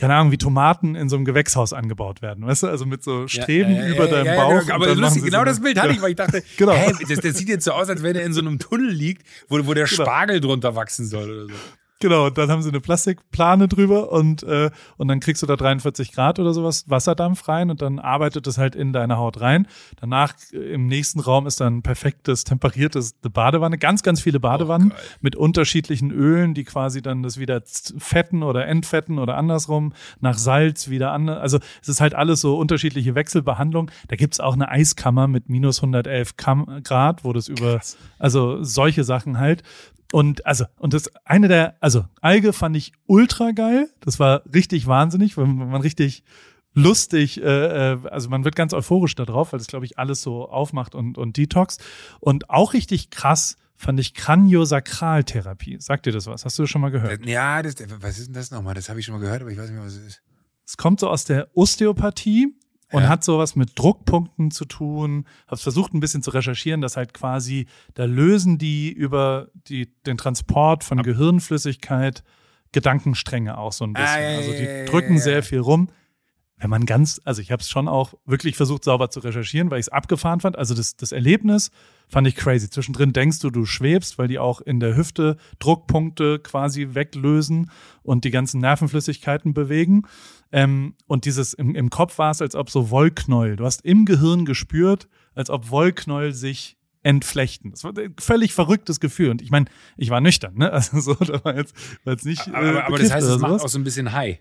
keine Ahnung, wie Tomaten in so einem Gewächshaus angebaut werden, weißt du? Also mit so Streben Ja, ja, über ja, deinem ja, ja, Bauch. genau. Aber lustig, genau so das Bild hatte ich, weil ich dachte, [laughs] Genau. hä, das, das sieht jetzt so aus, als wenn er in so einem Tunnel liegt, wo, wo der Genau. Spargel drunter wachsen soll oder so. Genau, und dann haben sie eine Plastikplane drüber und, äh, und dann kriegst du da 43 Grad oder sowas Wasserdampf rein und dann arbeitet es halt in deine Haut rein. Danach äh, im nächsten Raum ist dann perfektes, temperiertes eine Badewanne, ganz, ganz viele Badewannen Oh, mit unterschiedlichen Ölen, die quasi dann das wieder fetten oder entfetten oder andersrum, nach Salz wieder an. Also es ist halt alles so unterschiedliche Wechselbehandlung. Da gibt's auch eine Eiskammer mit minus 111 Kam Grad, wo das über, also solche Sachen halt. Und also, und das eine der, also Alge fand ich ultra geil. Das war richtig wahnsinnig, weil man richtig lustig, äh, äh, also man wird ganz euphorisch da drauf, weil das, glaube ich, alles so aufmacht und, und Detox. Und auch richtig krass fand ich Kraniosakraltherapie. Sagt dir das was? Hast du das schon mal gehört? Ja, das, was ist denn das nochmal? Das habe ich schon mal gehört, aber ich weiß nicht mehr, was es ist. Es kommt so aus der Osteopathie und Ja. hat sowas mit Druckpunkten zu tun. Hab's versucht ein bisschen zu recherchieren, dass halt quasi, da lösen die über die, den Transport von Gehirnflüssigkeit Gedankenstränge auch so ein bisschen. Ah, ja, also die drücken ja. sehr viel rum. Wenn man ganz, also ich habe es schon auch wirklich versucht, sauber zu recherchieren, weil ich es abgefahren fand. Also das, das Erlebnis fand ich crazy. Zwischendrin denkst du, du schwebst, weil die auch in der Hüfte Druckpunkte quasi weglösen und die ganzen Nervenflüssigkeiten bewegen. Ähm, und dieses im, im Kopf war es, als ob so Wollknäuel. Du hast im Gehirn gespürt, als ob Wollknäuel sich entflechten. Das war ein völlig verrücktes Gefühl. Und ich meine, ich war nüchtern, ne? [laughs] Also so, da war jetzt, war jetzt nicht. Aber, aber, aber das heißt, es macht auch so ein bisschen High.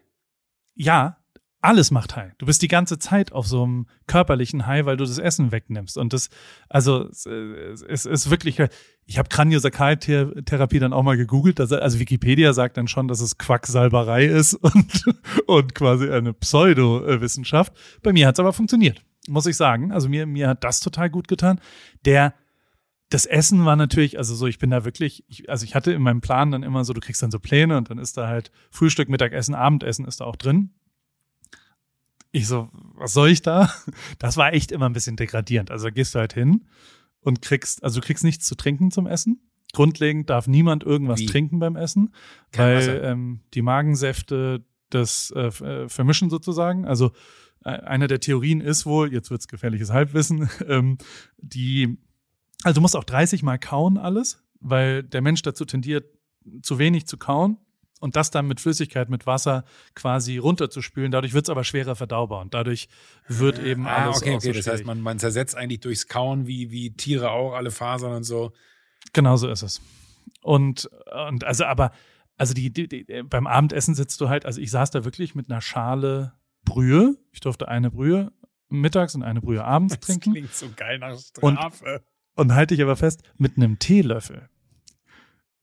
Ja, alles macht High. Du bist die ganze Zeit auf so einem körperlichen High, weil du das Essen wegnimmst. Und das, also es, es, es ist wirklich, ich habe Kraniosakraltherapie dann auch mal gegoogelt. Also Wikipedia sagt dann schon, dass es Quacksalberei ist [laughs] und, und quasi eine Pseudowissenschaft. Bei mir hat es aber funktioniert, muss ich sagen. Also mir, mir hat das total gut getan. Der das Essen war natürlich, also so, ich bin da wirklich, ich, also ich hatte in meinem Plan dann immer so, du kriegst dann so Pläne und dann ist da halt Frühstück, Mittagessen, Abendessen ist da auch drin. Ich so, was soll ich da? Das war echt immer ein bisschen degradierend. Also da gehst du halt hin und kriegst, also du kriegst nichts zu trinken zum Essen. Grundlegend darf niemand irgendwas Wie? trinken beim Essen, Kein weil Wasser. ähm, die Magensäfte das äh, äh, vermischen sozusagen. Also äh, eine der Theorien ist wohl, jetzt wird's gefährliches Halbwissen, [laughs] ähm, die, also du musst auch 30 Mal kauen alles, weil der Mensch dazu tendiert, zu wenig zu kauen und das dann mit Flüssigkeit, mit Wasser quasi runterzuspülen. Dadurch wird's aber schwerer verdaubar und dadurch wird eben Ah, alles okay, auch so okay. Das heißt, man, man zersetzt eigentlich durchs Kauen, wie, wie Tiere auch, alle Fasern und so. Genau so ist es. Und, und also, aber, also die, die, die, beim Abendessen sitzt du halt, also ich saß da wirklich mit einer Schale Brühe. Ich durfte eine Brühe mittags und eine Brühe abends Das trinken. klingt so geil nach Und- Strafe. Und halte ich aber fest, mit einem Teelöffel.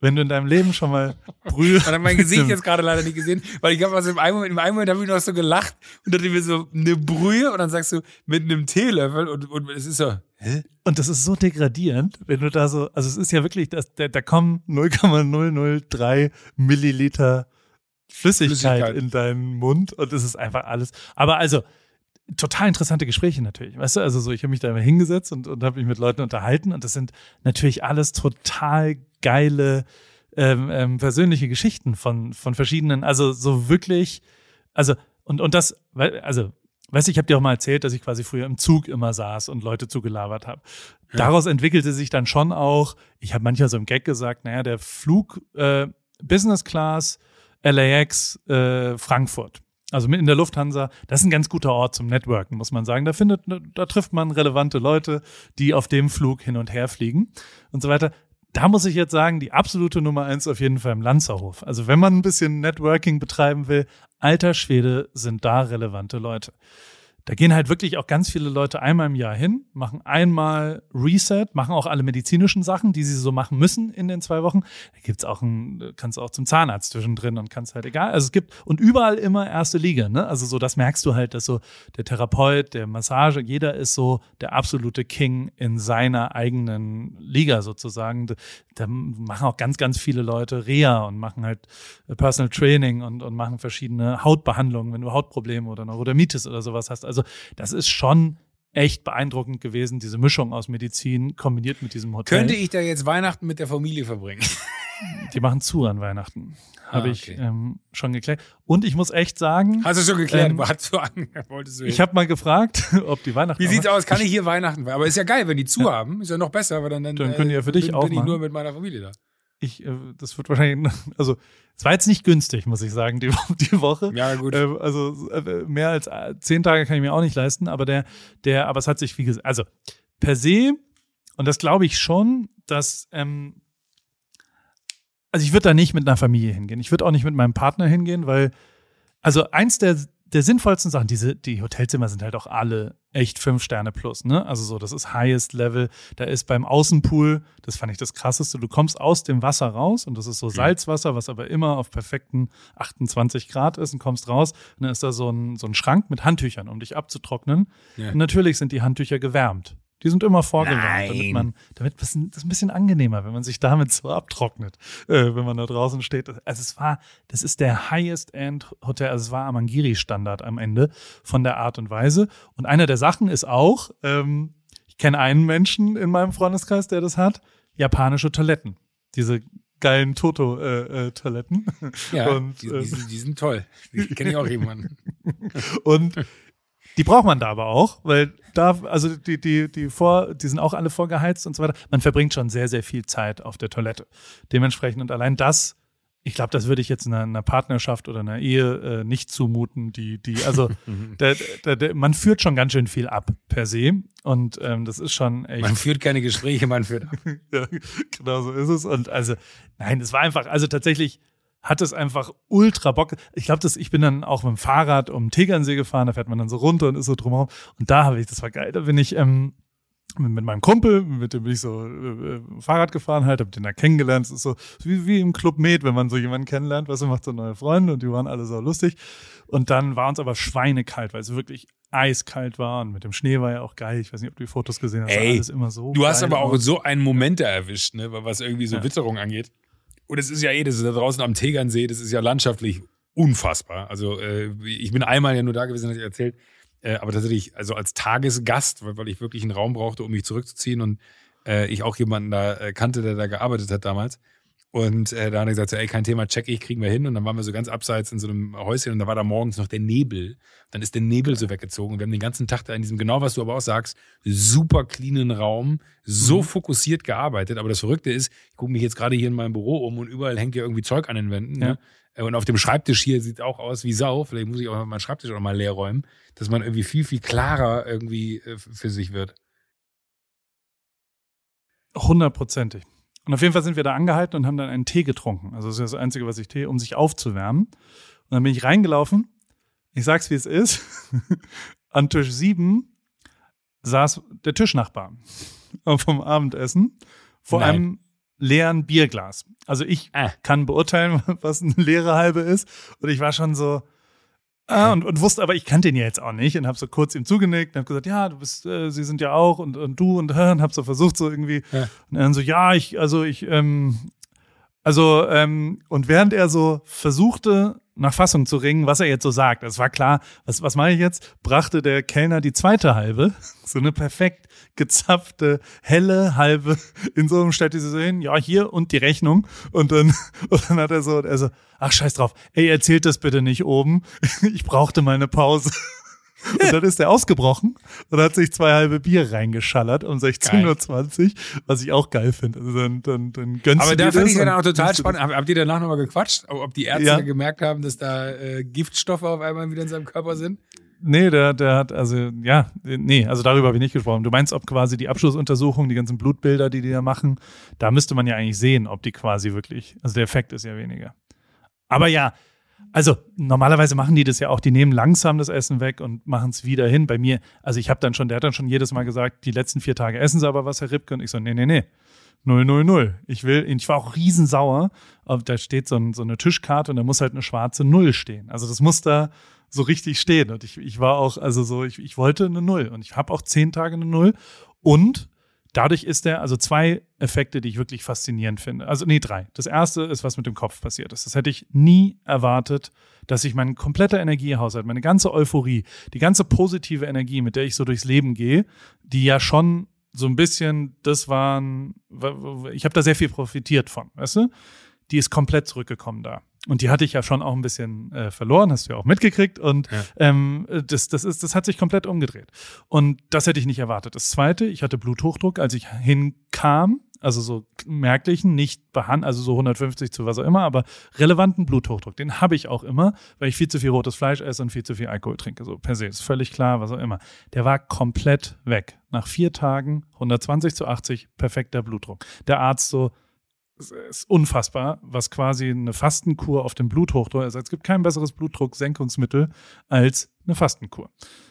Wenn du in deinem Leben schon mal Brühe. [laughs] Man hat mein Gesicht jetzt gerade leider nicht gesehen, weil ich habe also im einen Moment, im einen Moment habe ich noch so gelacht und dachte mir so eine Brühe und dann sagst du mit einem Teelöffel und, und es ist so, hä? Und das ist so degradierend, wenn du da so, also es ist ja wirklich, das, da, da kommen 0,003 Milliliter Flüssigkeit, Flüssigkeit. in deinen Mund und es ist einfach alles. Aber also, total interessante Gespräche natürlich, weißt du, also so, ich habe mich da immer hingesetzt und, und habe mich mit Leuten unterhalten und das sind natürlich alles total geile ähm, ähm, persönliche Geschichten von, von verschiedenen, also so wirklich, also und, und das, also Weißt du, ich habe dir auch mal erzählt, dass ich quasi früher im Zug immer saß und Leute zugelabert habe. Ja. Daraus entwickelte sich dann schon auch, ich habe manchmal so im Gag gesagt, naja, der Flug äh, Business Class LAX äh, Frankfurt. Also in der Lufthansa, das ist ein ganz guter Ort zum Networken, muss man sagen. Da findet, da trifft man relevante Leute, die auf dem Flug hin und her fliegen und so weiter. Da muss ich jetzt sagen, die absolute Nummer eins auf jeden Fall im Lanzerhof. Also wenn man ein bisschen Networking betreiben will, alter Schwede sind da relevante Leute. Da gehen halt wirklich auch ganz viele Leute einmal im Jahr hin, machen einmal Reset, machen auch alle medizinischen Sachen, die sie so machen müssen in den zwei Wochen. Da gibt's auch ein, kannst du auch zum Zahnarzt zwischendrin und kannst halt egal. Also es gibt und überall immer erste Liga, ne? Also so, das merkst du halt, dass so der Therapeut, der Massage, jeder ist so der absolute King in seiner eigenen Liga sozusagen. Da machen auch ganz, ganz viele Leute Reha und machen halt Personal Training und, und machen verschiedene Hautbehandlungen, wenn du Hautprobleme oder Neurodermitis oder sowas hast. Also also das ist schon echt beeindruckend gewesen, diese Mischung aus Medizin kombiniert mit diesem Hotel. Könnte ich da jetzt Weihnachten mit der Familie verbringen? [laughs] Die machen zu an Weihnachten. Habe ah, okay. ich ähm, schon geklärt. Und ich muss echt sagen. Hast du schon geklärt? Ähm, Hast du an, [laughs] wolltest du ich habe mal gefragt, [laughs] ob die Weihnachten. Wie sieht's aus? Kann ich hier Weihnachten? Aber ist ja geil, wenn die zu ja. haben. Ist ja noch besser, weil dann, dann, dann können die ja für dich bin, auch bin ich nur mit meiner Familie da ich, äh, das wird wahrscheinlich, also es war jetzt nicht günstig, muss ich sagen, die, [laughs] die Woche. Ja, gut. Äh, also äh, mehr als zehn Tage kann ich mir auch nicht leisten, aber der, der, aber es hat sich, wie gesagt, also per se, und das glaube ich schon, dass, ähm, also ich würde da nicht mit einer Familie hingehen. Ich würde auch nicht mit meinem Partner hingehen, weil, also eins der der sinnvollsten Sachen, diese, die Hotelzimmer sind halt auch alle echt fünf Sterne plus, ne? Also so, das ist highest level. Da ist beim Außenpool, das fand ich das krasseste, du kommst aus dem Wasser raus und das ist so Salzwasser, was aber immer auf perfekten 28 Grad ist und kommst raus. Und dann ist da so ein, so ein Schrank mit Handtüchern, um dich abzutrocknen. Ja. Und natürlich sind die Handtücher gewärmt. Die sind immer vorgewärmt, damit man, damit das ist ein bisschen angenehmer, wenn man sich damit so abtrocknet, äh, wenn man da draußen steht. Also es war, das ist der Highest-End Hotel, also es war Amangiri-Standard am Ende von der Art und Weise. Und eine der Sachen ist auch, ähm, ich kenne einen Menschen in meinem Freundeskreis, der das hat, japanische Toiletten. Diese geilen Toto-Toiletten. Äh, äh, ja, [laughs] und, die, die, sind, die sind toll. Die kenne ich auch jemanden. [laughs] und die braucht man da aber auch, weil da, also die, die, die vor, die sind auch alle vorgeheizt und so weiter. Man verbringt schon sehr, sehr viel Zeit auf der Toilette. Dementsprechend und allein das, ich glaube, das würde ich jetzt in einer, einer Partnerschaft oder einer Ehe äh, nicht zumuten. Die, die, also [laughs] der, der, der, man führt schon ganz schön viel ab per se. Und ähm, das ist schon echt. Man führt keine Gespräche, man führt ab. [laughs] ja, genau so ist es. Und also, nein, es war einfach, also tatsächlich hat es einfach ultra Bock. Ich glaube, dass ich bin dann auch mit dem Fahrrad um Tegernsee gefahren, da fährt man dann so runter und ist so drumherum. Und da habe ich, das war geil, da bin ich ähm, mit, mit meinem Kumpel, mit dem bin ich so äh, Fahrrad gefahren halt, hab den da kennengelernt. Es ist so wie, wie im Club Med, wenn man so jemanden kennenlernt, was weißt du, macht so neue Freunde und die waren alle so lustig. Und dann war uns aber schweinekalt, weil es wirklich eiskalt war und mit dem Schnee war ja auch geil. Ich weiß nicht, ob du die Fotos gesehen hast. Ey, alles immer so. Du hast aber auch so einen Moment erwischt, ne, was irgendwie so ja. Witterung angeht. Und es ist ja eh, das ist da draußen am Tegernsee, das ist ja landschaftlich unfassbar. Also äh, ich bin einmal ja nur da gewesen, hatte ich erzählt. Äh, aber tatsächlich, also als Tagesgast, weil, weil ich wirklich einen Raum brauchte, um mich zurückzuziehen und äh, ich auch jemanden da äh, kannte, der da gearbeitet hat damals. Und äh, da hat er gesagt, so, ey, kein Thema, check ich, kriegen wir hin. Und dann waren wir so ganz abseits in so einem Häuschen und da war da morgens noch der Nebel. Dann ist der Nebel so weggezogen. Und wir haben den ganzen Tag da in diesem, genau was du aber auch sagst, super cleanen Raum, so mhm. fokussiert gearbeitet. Aber das Verrückte ist, ich gucke mich jetzt gerade hier in meinem Büro um und überall hängt ja irgendwie Zeug an den Wänden. Ja. Ne? Und auf dem Schreibtisch hier sieht auch aus wie Sau. Vielleicht muss ich auch meinen Schreibtisch auch mal leer räumen, dass man irgendwie viel, viel klarer irgendwie äh, für sich wird. Hundertprozentig. Und auf jeden Fall sind wir da angehalten und haben dann einen Tee getrunken. Also das ist das Einzige, was ich Tee, um sich aufzuwärmen. Und dann bin ich reingelaufen. Ich sag's, wie es ist. [laughs] An Tisch sieben saß der Tischnachbar [laughs] vom Abendessen vor Nein. einem leeren Bierglas. Also ich ah. kann beurteilen, [laughs] was eine leere halbe ist. Und ich war schon so, Ah, und, und wusste aber, ich kannte ihn ja jetzt auch nicht und habe so kurz ihm zugenickt und habe gesagt, ja, du bist, äh, sie sind ja auch und, und du und, äh, [laughs] und habe so versucht so irgendwie ja. und dann so, ja, ich, also ich, ähm, also ähm, und während er so versuchte, nach Fassung zu ringen, was er jetzt so sagt. Es war klar, was, was mache ich jetzt? Brachte der Kellner die zweite halbe, [laughs] so eine perfekt gezapfte, helle halbe, in so einem stellte sie so hin, ja, hier und die Rechnung. Und dann, [laughs] und dann hat er so, er so, ach scheiß drauf, ey, erzählt das bitte nicht oben. [laughs] Ich brauchte mal eine Pause. [laughs] Und dann ist er ausgebrochen und hat sich zwei halbe Bier reingeschallert um 16.20 Uhr, was ich auch geil finde. Also dann, dann, dann gönnst Aber du da fand ich ja dann auch total spannend. Hab- Habt ihr danach nochmal gequatscht? Ob die Ärzte Ja. gemerkt haben, dass da äh, Giftstoffe auf einmal wieder in seinem Körper sind? Nee, der, der hat, also, ja, nee, also darüber habe ich nicht gesprochen. Du meinst, ob quasi die Abschlussuntersuchung, die ganzen Blutbilder, die die da machen, da müsste man ja eigentlich sehen, ob die quasi wirklich, also der Effekt ist ja weniger. Aber ja, also normalerweise machen die das ja auch, die nehmen langsam das Essen weg und machen es wieder hin. Bei mir, also ich habe dann schon, der hat dann schon jedes Mal gesagt, die letzten vier Tage essen sie aber was, Herr Ripke. Und ich so, nee, nee, nee. 0, 0, 0. Ich will, ich war auch riesensauer. Da steht so, ein, so eine Tischkarte und da muss halt eine schwarze Null stehen. Also das muss da so richtig stehen. Und ich, ich war auch, also so, ich, ich wollte eine Null. Und ich habe auch zehn Tage eine Null. Und dadurch ist der, also zwei Effekte, die ich wirklich faszinierend finde. Also, nee, drei. Das erste ist, was mit dem Kopf passiert ist. Das hätte ich nie erwartet, dass ich mein kompletter Energiehaushalt, meine ganze Euphorie, die ganze positive Energie, mit der ich so durchs Leben gehe, die ja schon so ein bisschen, das waren, ich habe da sehr viel profitiert von, weißt du? Die ist komplett zurückgekommen da. Und die hatte ich ja schon auch ein bisschen äh, verloren, hast du ja auch mitgekriegt. Und Ja. ähm, das, das, ist, das hat sich komplett umgedreht. Und das hätte ich nicht erwartet. Das zweite, ich hatte Bluthochdruck, als ich hinkam, also so merklichen, nicht behandelt, also so 150 zu was auch immer, aber relevanten Bluthochdruck. Den habe ich auch immer, weil ich viel zu viel rotes Fleisch esse und viel zu viel Alkohol trinke. So per se, ist völlig klar, was auch immer. Der war komplett weg. Nach vier Tagen 120 zu 80, perfekter Blutdruck. Der Arzt so, es ist unfassbar, was quasi eine Fastenkur auf dem Bluthochdruck ist. Es gibt kein besseres Blutdrucksenkungsmittel als eine Fastenkur.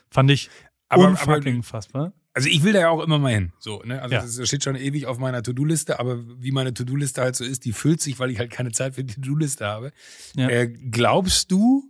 Fand ich Aber- unfucking fassbar. Also ich will da ja auch immer mal hin. So, ne? Also Ja. das steht schon ewig auf meiner To-Do-Liste, aber wie meine To-Do-Liste halt so ist, die füllt sich, weil ich halt keine Zeit für die To-Do-Liste habe. Ja. Äh, glaubst du,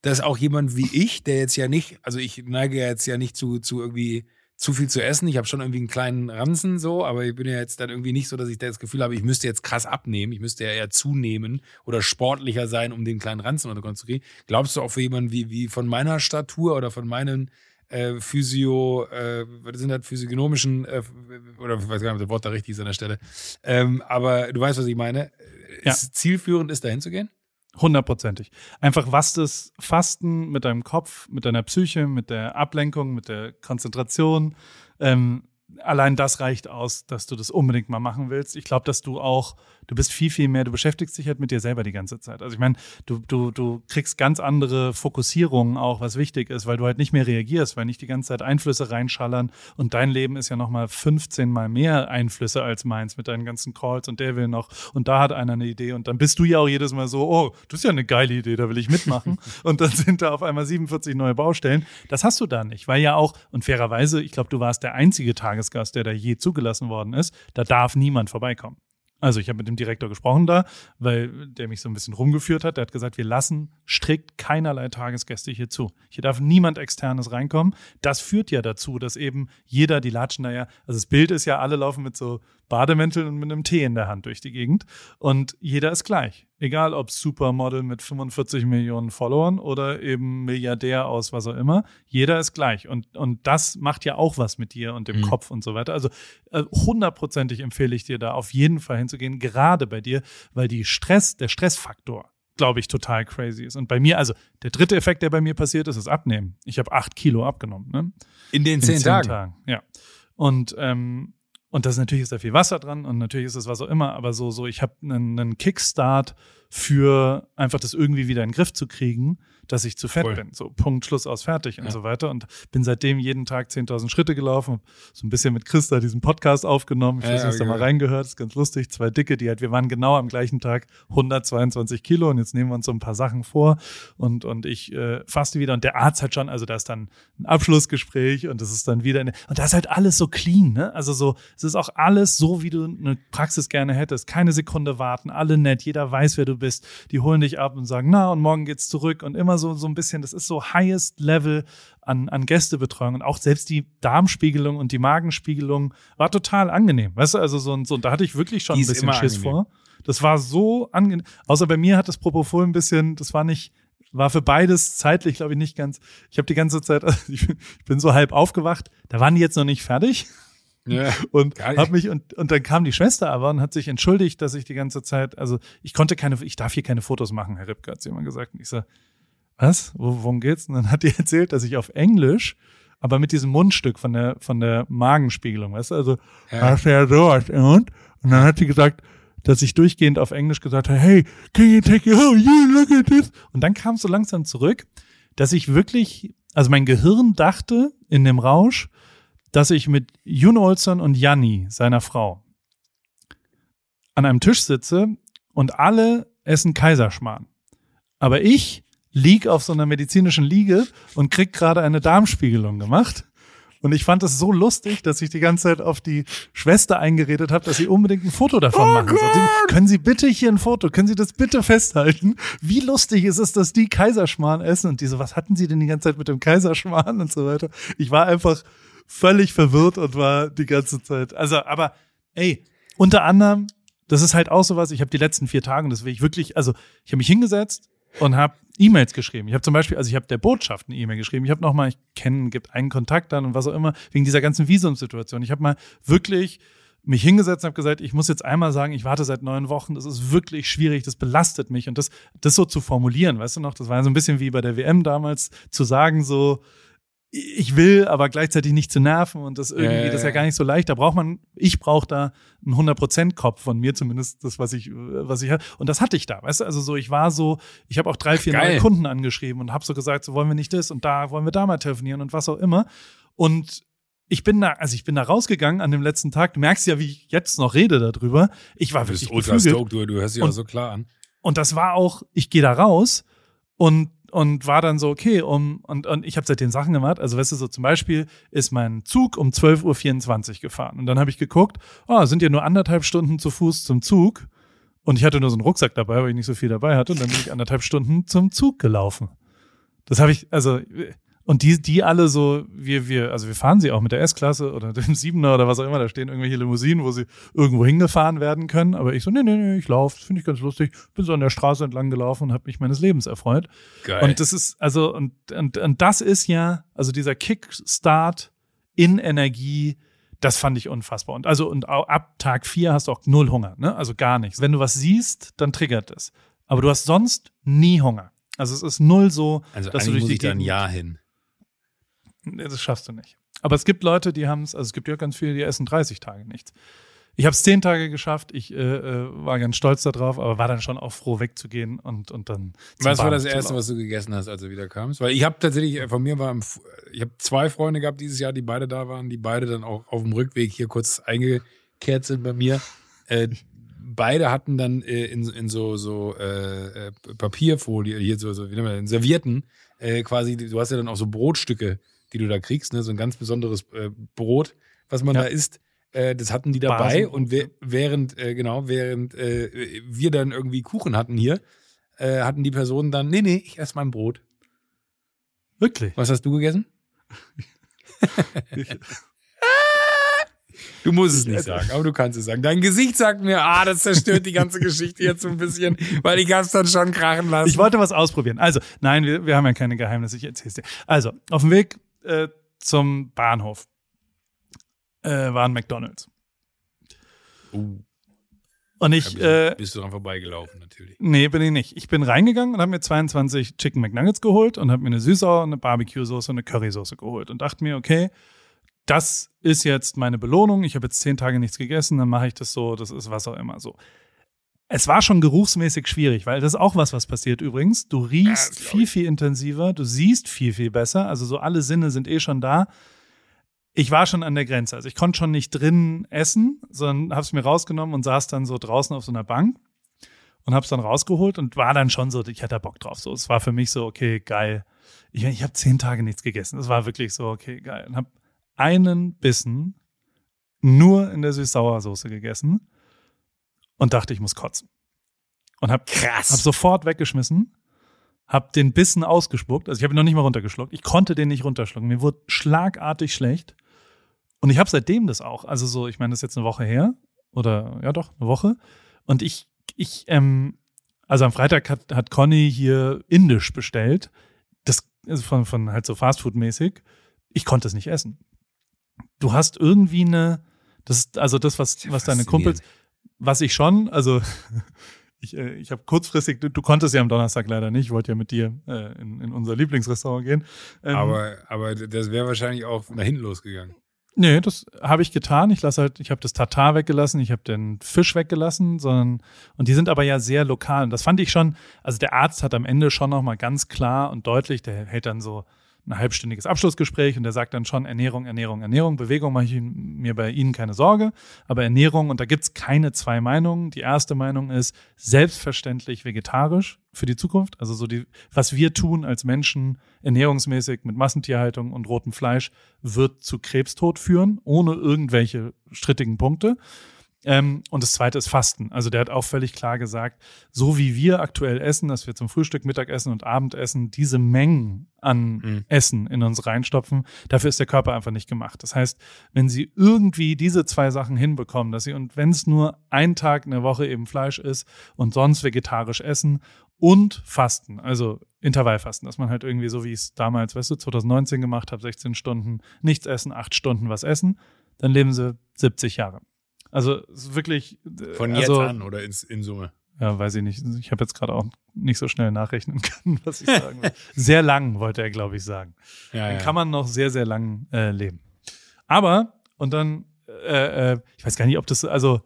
dass auch jemand wie ich, der jetzt ja nicht, also ich neige ja jetzt ja nicht zu, zu irgendwie zu viel zu essen. Ich habe schon irgendwie einen kleinen Ranzen so, aber ich bin ja jetzt dann irgendwie nicht so, dass ich da das Gefühl habe, ich müsste jetzt krass abnehmen. Ich müsste ja eher zunehmen oder sportlicher sein, um den kleinen Ranzen unter Kontrolle zu kriegen. Glaubst du auch für jemanden wie, wie von meiner Statur oder von meinen äh, Physio, äh, was sind das, physiognomischen, äh, oder ich weiß gar nicht, ob das Wort da richtig ist an der Stelle. Ähm, aber du weißt, was ich meine. Ja. Ist zielführend, ist dahin zu gehen? Hundertprozentig. Einfach, was das Fasten mit deinem Kopf, mit deiner Psyche, mit der Ablenkung, mit der Konzentration, ähm, allein das reicht aus, dass du das unbedingt mal machen willst. Ich glaube, dass du auch, du bist viel, viel mehr, du beschäftigst dich halt mit dir selber die ganze Zeit. Also ich meine, du, du, du kriegst ganz andere Fokussierungen auch, was wichtig ist, weil du halt nicht mehr reagierst, weil nicht die ganze Zeit Einflüsse reinschallern und dein Leben ist ja nochmal 15 mal mehr Einflüsse als meins mit deinen ganzen Calls und der will noch und da hat einer eine Idee und dann bist du ja auch jedes Mal so, oh, das ist ja eine geile Idee, da will ich mitmachen [laughs] und dann sind da auf einmal 47 neue Baustellen. Das hast du da nicht, weil ja auch, und fairerweise, ich glaube, du warst der einzige Tagesgast, der da je zugelassen worden ist, da darf niemand vorbeikommen. Also ich habe mit dem Direktor gesprochen da, weil der mich so ein bisschen rumgeführt hat. Der hat gesagt, wir lassen strikt keinerlei Tagesgäste hier zu. Hier darf niemand externes reinkommen. Das führt ja dazu, dass eben jeder, die latschen da ja, also das Bild ist ja, alle laufen mit so Bademänteln und mit einem Tee in der Hand durch die Gegend und jeder ist gleich. Egal ob Supermodel mit 45 Millionen Followern oder eben Milliardär aus was auch immer, jeder ist gleich. Und, und das macht ja auch was mit dir und dem Mhm. Kopf und so weiter. Also äh, hundertprozentig empfehle ich dir da auf jeden Fall hinzugehen, gerade bei dir, weil die Stress, der Stressfaktor, glaube ich, total crazy ist. Und bei mir, also der dritte Effekt, der bei mir passiert ist, ist Abnehmen. Ich habe acht Kilo abgenommen. Ne? In den In zehn, Tagen. Ja. Und, ähm, und das natürlich ist da viel Wasser dran und natürlich ist es was auch immer, aber so, so, ich habe einen, einen Kickstart für einfach das irgendwie wieder in den Griff zu kriegen, dass ich zu fett Voll. bin. So Punkt, Schluss aus, fertig und Ja. so weiter. Und bin seitdem jeden Tag 10.000 Schritte gelaufen, so ein bisschen mit Christa diesen Podcast aufgenommen. Ich Ja, weiß ja, nicht, du da mal gehört. reingehört, ist ganz lustig. Zwei Dicke, die halt, wir waren genau am gleichen Tag 122 Kilo und jetzt nehmen wir uns so ein paar Sachen vor und, und ich äh, faste wieder und der Arzt hat schon, also da ist dann ein Abschlussgespräch und das ist dann wieder eine, und da ist halt alles so clean, ne? Also so, es ist auch alles so, wie du eine Praxis gerne hättest. Keine Sekunde warten, alle nett, jeder weiß, wer du bist. Die holen dich ab und sagen, na, und morgen geht's zurück und immer so, so ein bisschen, das ist so highest level an, an Gästebetreuung und auch selbst die Darmspiegelung und die Magenspiegelung war total angenehm. Weißt du, also so, ein- so, da hatte ich wirklich schon Die ein bisschen Schiss angenehm. vor. Das war so angenehm. Außer bei mir hat das Propofol ein bisschen, das war nicht, war für beides zeitlich, glaube ich, nicht ganz. Ich habe die ganze Zeit, bin, [laughs] ich bin so halb aufgewacht. Da waren die jetzt noch nicht fertig. Ja, und hab mich und und dann kam die Schwester aber und hat sich entschuldigt, dass ich die ganze Zeit, also ich konnte keine, ich darf hier keine Fotos machen, Herr Ripke hat sie immer gesagt. Und ich so, was? Worum geht's? Und dann hat die [laughs] erzählt, dass ich auf Englisch, aber mit diesem Mundstück von der von der Magenspiegelung, weißt du, also ja. ja sowas und und dann hat sie gesagt, dass ich durchgehend auf Englisch gesagt habe, hey, can you take it home? You look at this. Und dann kam es so langsam zurück, dass ich wirklich, also mein Gehirn dachte in dem Rausch, dass ich mit Jun Olson und Janni, seiner Frau, an einem Tisch sitze und alle essen Kaiserschmarrn. Aber ich lieg auf so einer medizinischen Liege und krieg gerade eine Darmspiegelung gemacht. Und ich fand es so lustig, dass ich die ganze Zeit auf die Schwester eingeredet habe, dass sie unbedingt ein Foto davon oh machen soll. Können Sie bitte hier ein Foto? Können Sie das bitte festhalten? Wie lustig ist es, dass die Kaiserschmarrn essen? Und diese, was hatten Sie denn die ganze Zeit mit dem Kaiserschmarrn und so weiter? Ich war einfach völlig verwirrt und war die ganze Zeit. Also, aber ey, unter anderem, das ist halt auch sowas, ich habe die letzten vier Tage, das will ich wirklich, also ich habe mich hingesetzt und habe E-Mails geschrieben. Ich habe zum Beispiel, also ich habe der Botschaft eine E-Mail geschrieben. Ich habe nochmal, ich kenne, gibt einen Kontakt dann und was auch immer, wegen dieser ganzen Visumssituation. Ich habe mal wirklich mich hingesetzt und habe gesagt, ich muss jetzt einmal sagen, ich warte seit neun Wochen, das ist wirklich schwierig, das belastet mich. Und das, das so zu formulieren, weißt du noch, das war so ein bisschen wie bei der WM damals, zu sagen so, ich will, aber gleichzeitig nicht zu nerven und das irgendwie, ja, ja, das ist ja gar nicht so leicht. Da braucht man, ich brauche da einen 100% Kopf von mir zumindest, das was ich, was ich hatte. Und das hatte ich da, weißt du? Also so, ich war so, ich habe auch drei, vier neue Kunden angeschrieben und habe so gesagt, so wollen wir nicht das und da wollen wir da mal telefonieren und was auch immer. Und ich bin da, also ich bin da rausgegangen an dem letzten Tag. Du merkst ja, wie ich jetzt noch rede darüber. Ich war du bist ultra stoked, du, du hörst dich auch so klar an. Und das war auch, ich gehe da raus und und war dann so, okay, um, und, und ich habe seitdem Sachen gemacht. Also, weißt du, so zum Beispiel ist mein Zug um 12.24 Uhr gefahren. Und dann habe ich geguckt, oh, sind ja nur anderthalb Stunden zu Fuß zum Zug. Und ich hatte nur so einen Rucksack dabei, weil ich nicht so viel dabei hatte. Und dann bin ich anderthalb Stunden zum Zug gelaufen. Das habe ich, also und die, die alle so, wir, wir, also wir fahren sie auch mit der S-Klasse oder [laughs] dem Siebener oder was auch immer, da stehen irgendwelche Limousinen, wo sie irgendwo hingefahren werden können. Aber ich so, nee, nee, nee, ich laufe, finde ich ganz lustig. Bin so an der Straße entlang gelaufen und habe mich meines Lebens erfreut. Geil. Und das ist, also, und, und, und das ist ja, also dieser Kickstart in Energie, das fand ich unfassbar. Und also, und ab Tag vier hast du auch null Hunger, ne? Also gar nichts. Wenn du was siehst, dann triggert es. Aber du hast sonst nie Hunger. Also es ist null so, also dass du durch die da ein Jahr hin. Das schaffst du nicht. Aber es gibt Leute, die haben es, also es gibt ja ganz viele, die essen 30 Tage nichts. Ich habe es zehn Tage geschafft. Ich äh, äh, war ganz stolz darauf, aber war dann schon auch froh, wegzugehen und und dann. Was war das erste, was du gegessen hast, als du wieder kamst? Weil ich habe tatsächlich äh, von mir war, ich habe zwei Freunde gehabt dieses Jahr, die beide da waren, die beide dann auch auf dem Rückweg hier kurz eingekehrt sind bei mir. Äh, beide hatten dann äh, in, in so so Papierfolie hier so so wie nennt man Servierten äh, quasi. Du hast ja dann auch so Brotstücke die du da kriegst, ne? so ein ganz besonderes äh, Brot, was man ja. da isst. Äh, das hatten die dabei Basen. und während, äh, genau, während äh, wir dann irgendwie Kuchen hatten hier, hatten die Personen dann, nee, nee, ich esse mein Brot. Wirklich? Was hast du gegessen? [laughs] Du musst es nicht sagen, aber du kannst es sagen. Dein Gesicht sagt mir, ah, das zerstört die ganze Geschichte jetzt so ein bisschen, weil ich hab's dann schon krachen lassen. Ich wollte was ausprobieren. Also, nein, wir, wir haben ja keine Geheimnisse, ich erzähl's dir. Also, auf dem Weg äh, zum Bahnhof äh, war ein McDonalds. Uh. Und ich. Äh, bist du dran vorbeigelaufen, natürlich. Nee, bin ich nicht. Ich bin reingegangen und habe mir 22 Chicken McNuggets geholt und habe mir eine Süßsauer, eine Barbecue-Soße und eine Currysoße geholt und dachte mir, okay, das ist jetzt meine Belohnung. Ich habe jetzt zehn Tage nichts gegessen, dann mache ich das so, das ist was auch immer so. Es war schon geruchsmäßig schwierig, weil das ist auch was, was passiert übrigens. Du riechst ja, viel, viel intensiver, du siehst viel, viel besser. Also so alle Sinne sind eh schon da. Ich war schon an der Grenze. Also ich konnte schon nicht drin essen, sondern habe es mir rausgenommen und saß dann so draußen auf so einer Bank und habe es dann rausgeholt und war dann schon so, ich hatte Bock drauf. So, es war für mich so, okay, geil. Ich, ich habe zehn Tage nichts gegessen. Es war wirklich so, okay, geil. Und habe einen Bissen nur in der Süß-Sauersoße gegessen und dachte, ich muss kotzen. Und hab, Krass. hab sofort weggeschmissen, hab den Bissen ausgespuckt. Also ich habe ihn noch nicht mal runtergeschluckt. Ich konnte den nicht runterschlucken. Mir wurde schlagartig schlecht. Und ich habe seitdem das auch. Also so, ich meine, das ist jetzt eine Woche her. Oder ja doch, eine Woche. Und ich ich, ähm, also am Freitag hat, hat Conny hier Indisch bestellt. Das ist von, von halt so Fastfood-mäßig. Ich konnte es nicht essen. Du hast irgendwie eine, das ist also das, was, was deine Kumpels, was ich schon, also [laughs] ich, äh, ich habe kurzfristig, du, du, konntest ja am Donnerstag leider nicht, ich wollte ja mit dir äh, in, in unser Lieblingsrestaurant gehen. Ähm, aber, aber das wäre wahrscheinlich auch nach hinten losgegangen. Nee, das habe ich getan. Ich lasse halt, ich habe das Tatar weggelassen, ich habe den Fisch weggelassen, sondern und die sind aber ja sehr lokal. Und das fand ich schon. Also der Arzt hat am Ende schon noch mal ganz klar und deutlich, der hält dann so ein halbstündiges Abschlussgespräch und der sagt dann schon Ernährung, Ernährung, Ernährung. Bewegung mache ich mir bei Ihnen keine Sorge, aber Ernährung, und da gibt's keine zwei Meinungen. Die erste Meinung ist selbstverständlich vegetarisch für die Zukunft. Also so die, was wir tun als Menschen ernährungsmäßig mit Massentierhaltung und rotem Fleisch wird zu Krebstod führen, ohne irgendwelche strittigen Punkte. Ähm, und das zweite ist Fasten. Also der hat auch völlig klar gesagt, so wie wir aktuell essen, dass wir zum Frühstück, Mittagessen und Abendessen diese Mengen an mhm. Essen in uns reinstopfen, dafür ist der Körper einfach nicht gemacht. Das heißt, wenn sie irgendwie diese zwei Sachen hinbekommen, dass sie, und wenn es nur ein Tag in der Woche eben Fleisch ist und sonst vegetarisch essen und Fasten, also Intervallfasten, dass man halt irgendwie so wie ich es damals, weißt du, 2019 gemacht habe, 16 Stunden nichts essen, 8 Stunden was essen, dann leben sie 70 Jahre. Also wirklich. Äh, Von jetzt also, an oder in, in Summe? Ja, weiß ich nicht. Ich habe jetzt gerade auch nicht so schnell nachrechnen [laughs] können, was ich sagen will. [laughs] sehr lang, wollte er, glaube ich, sagen. Ja, dann ja. kann man noch sehr, sehr lang äh, leben. Aber, und dann, äh, äh, ich weiß gar nicht, ob das, also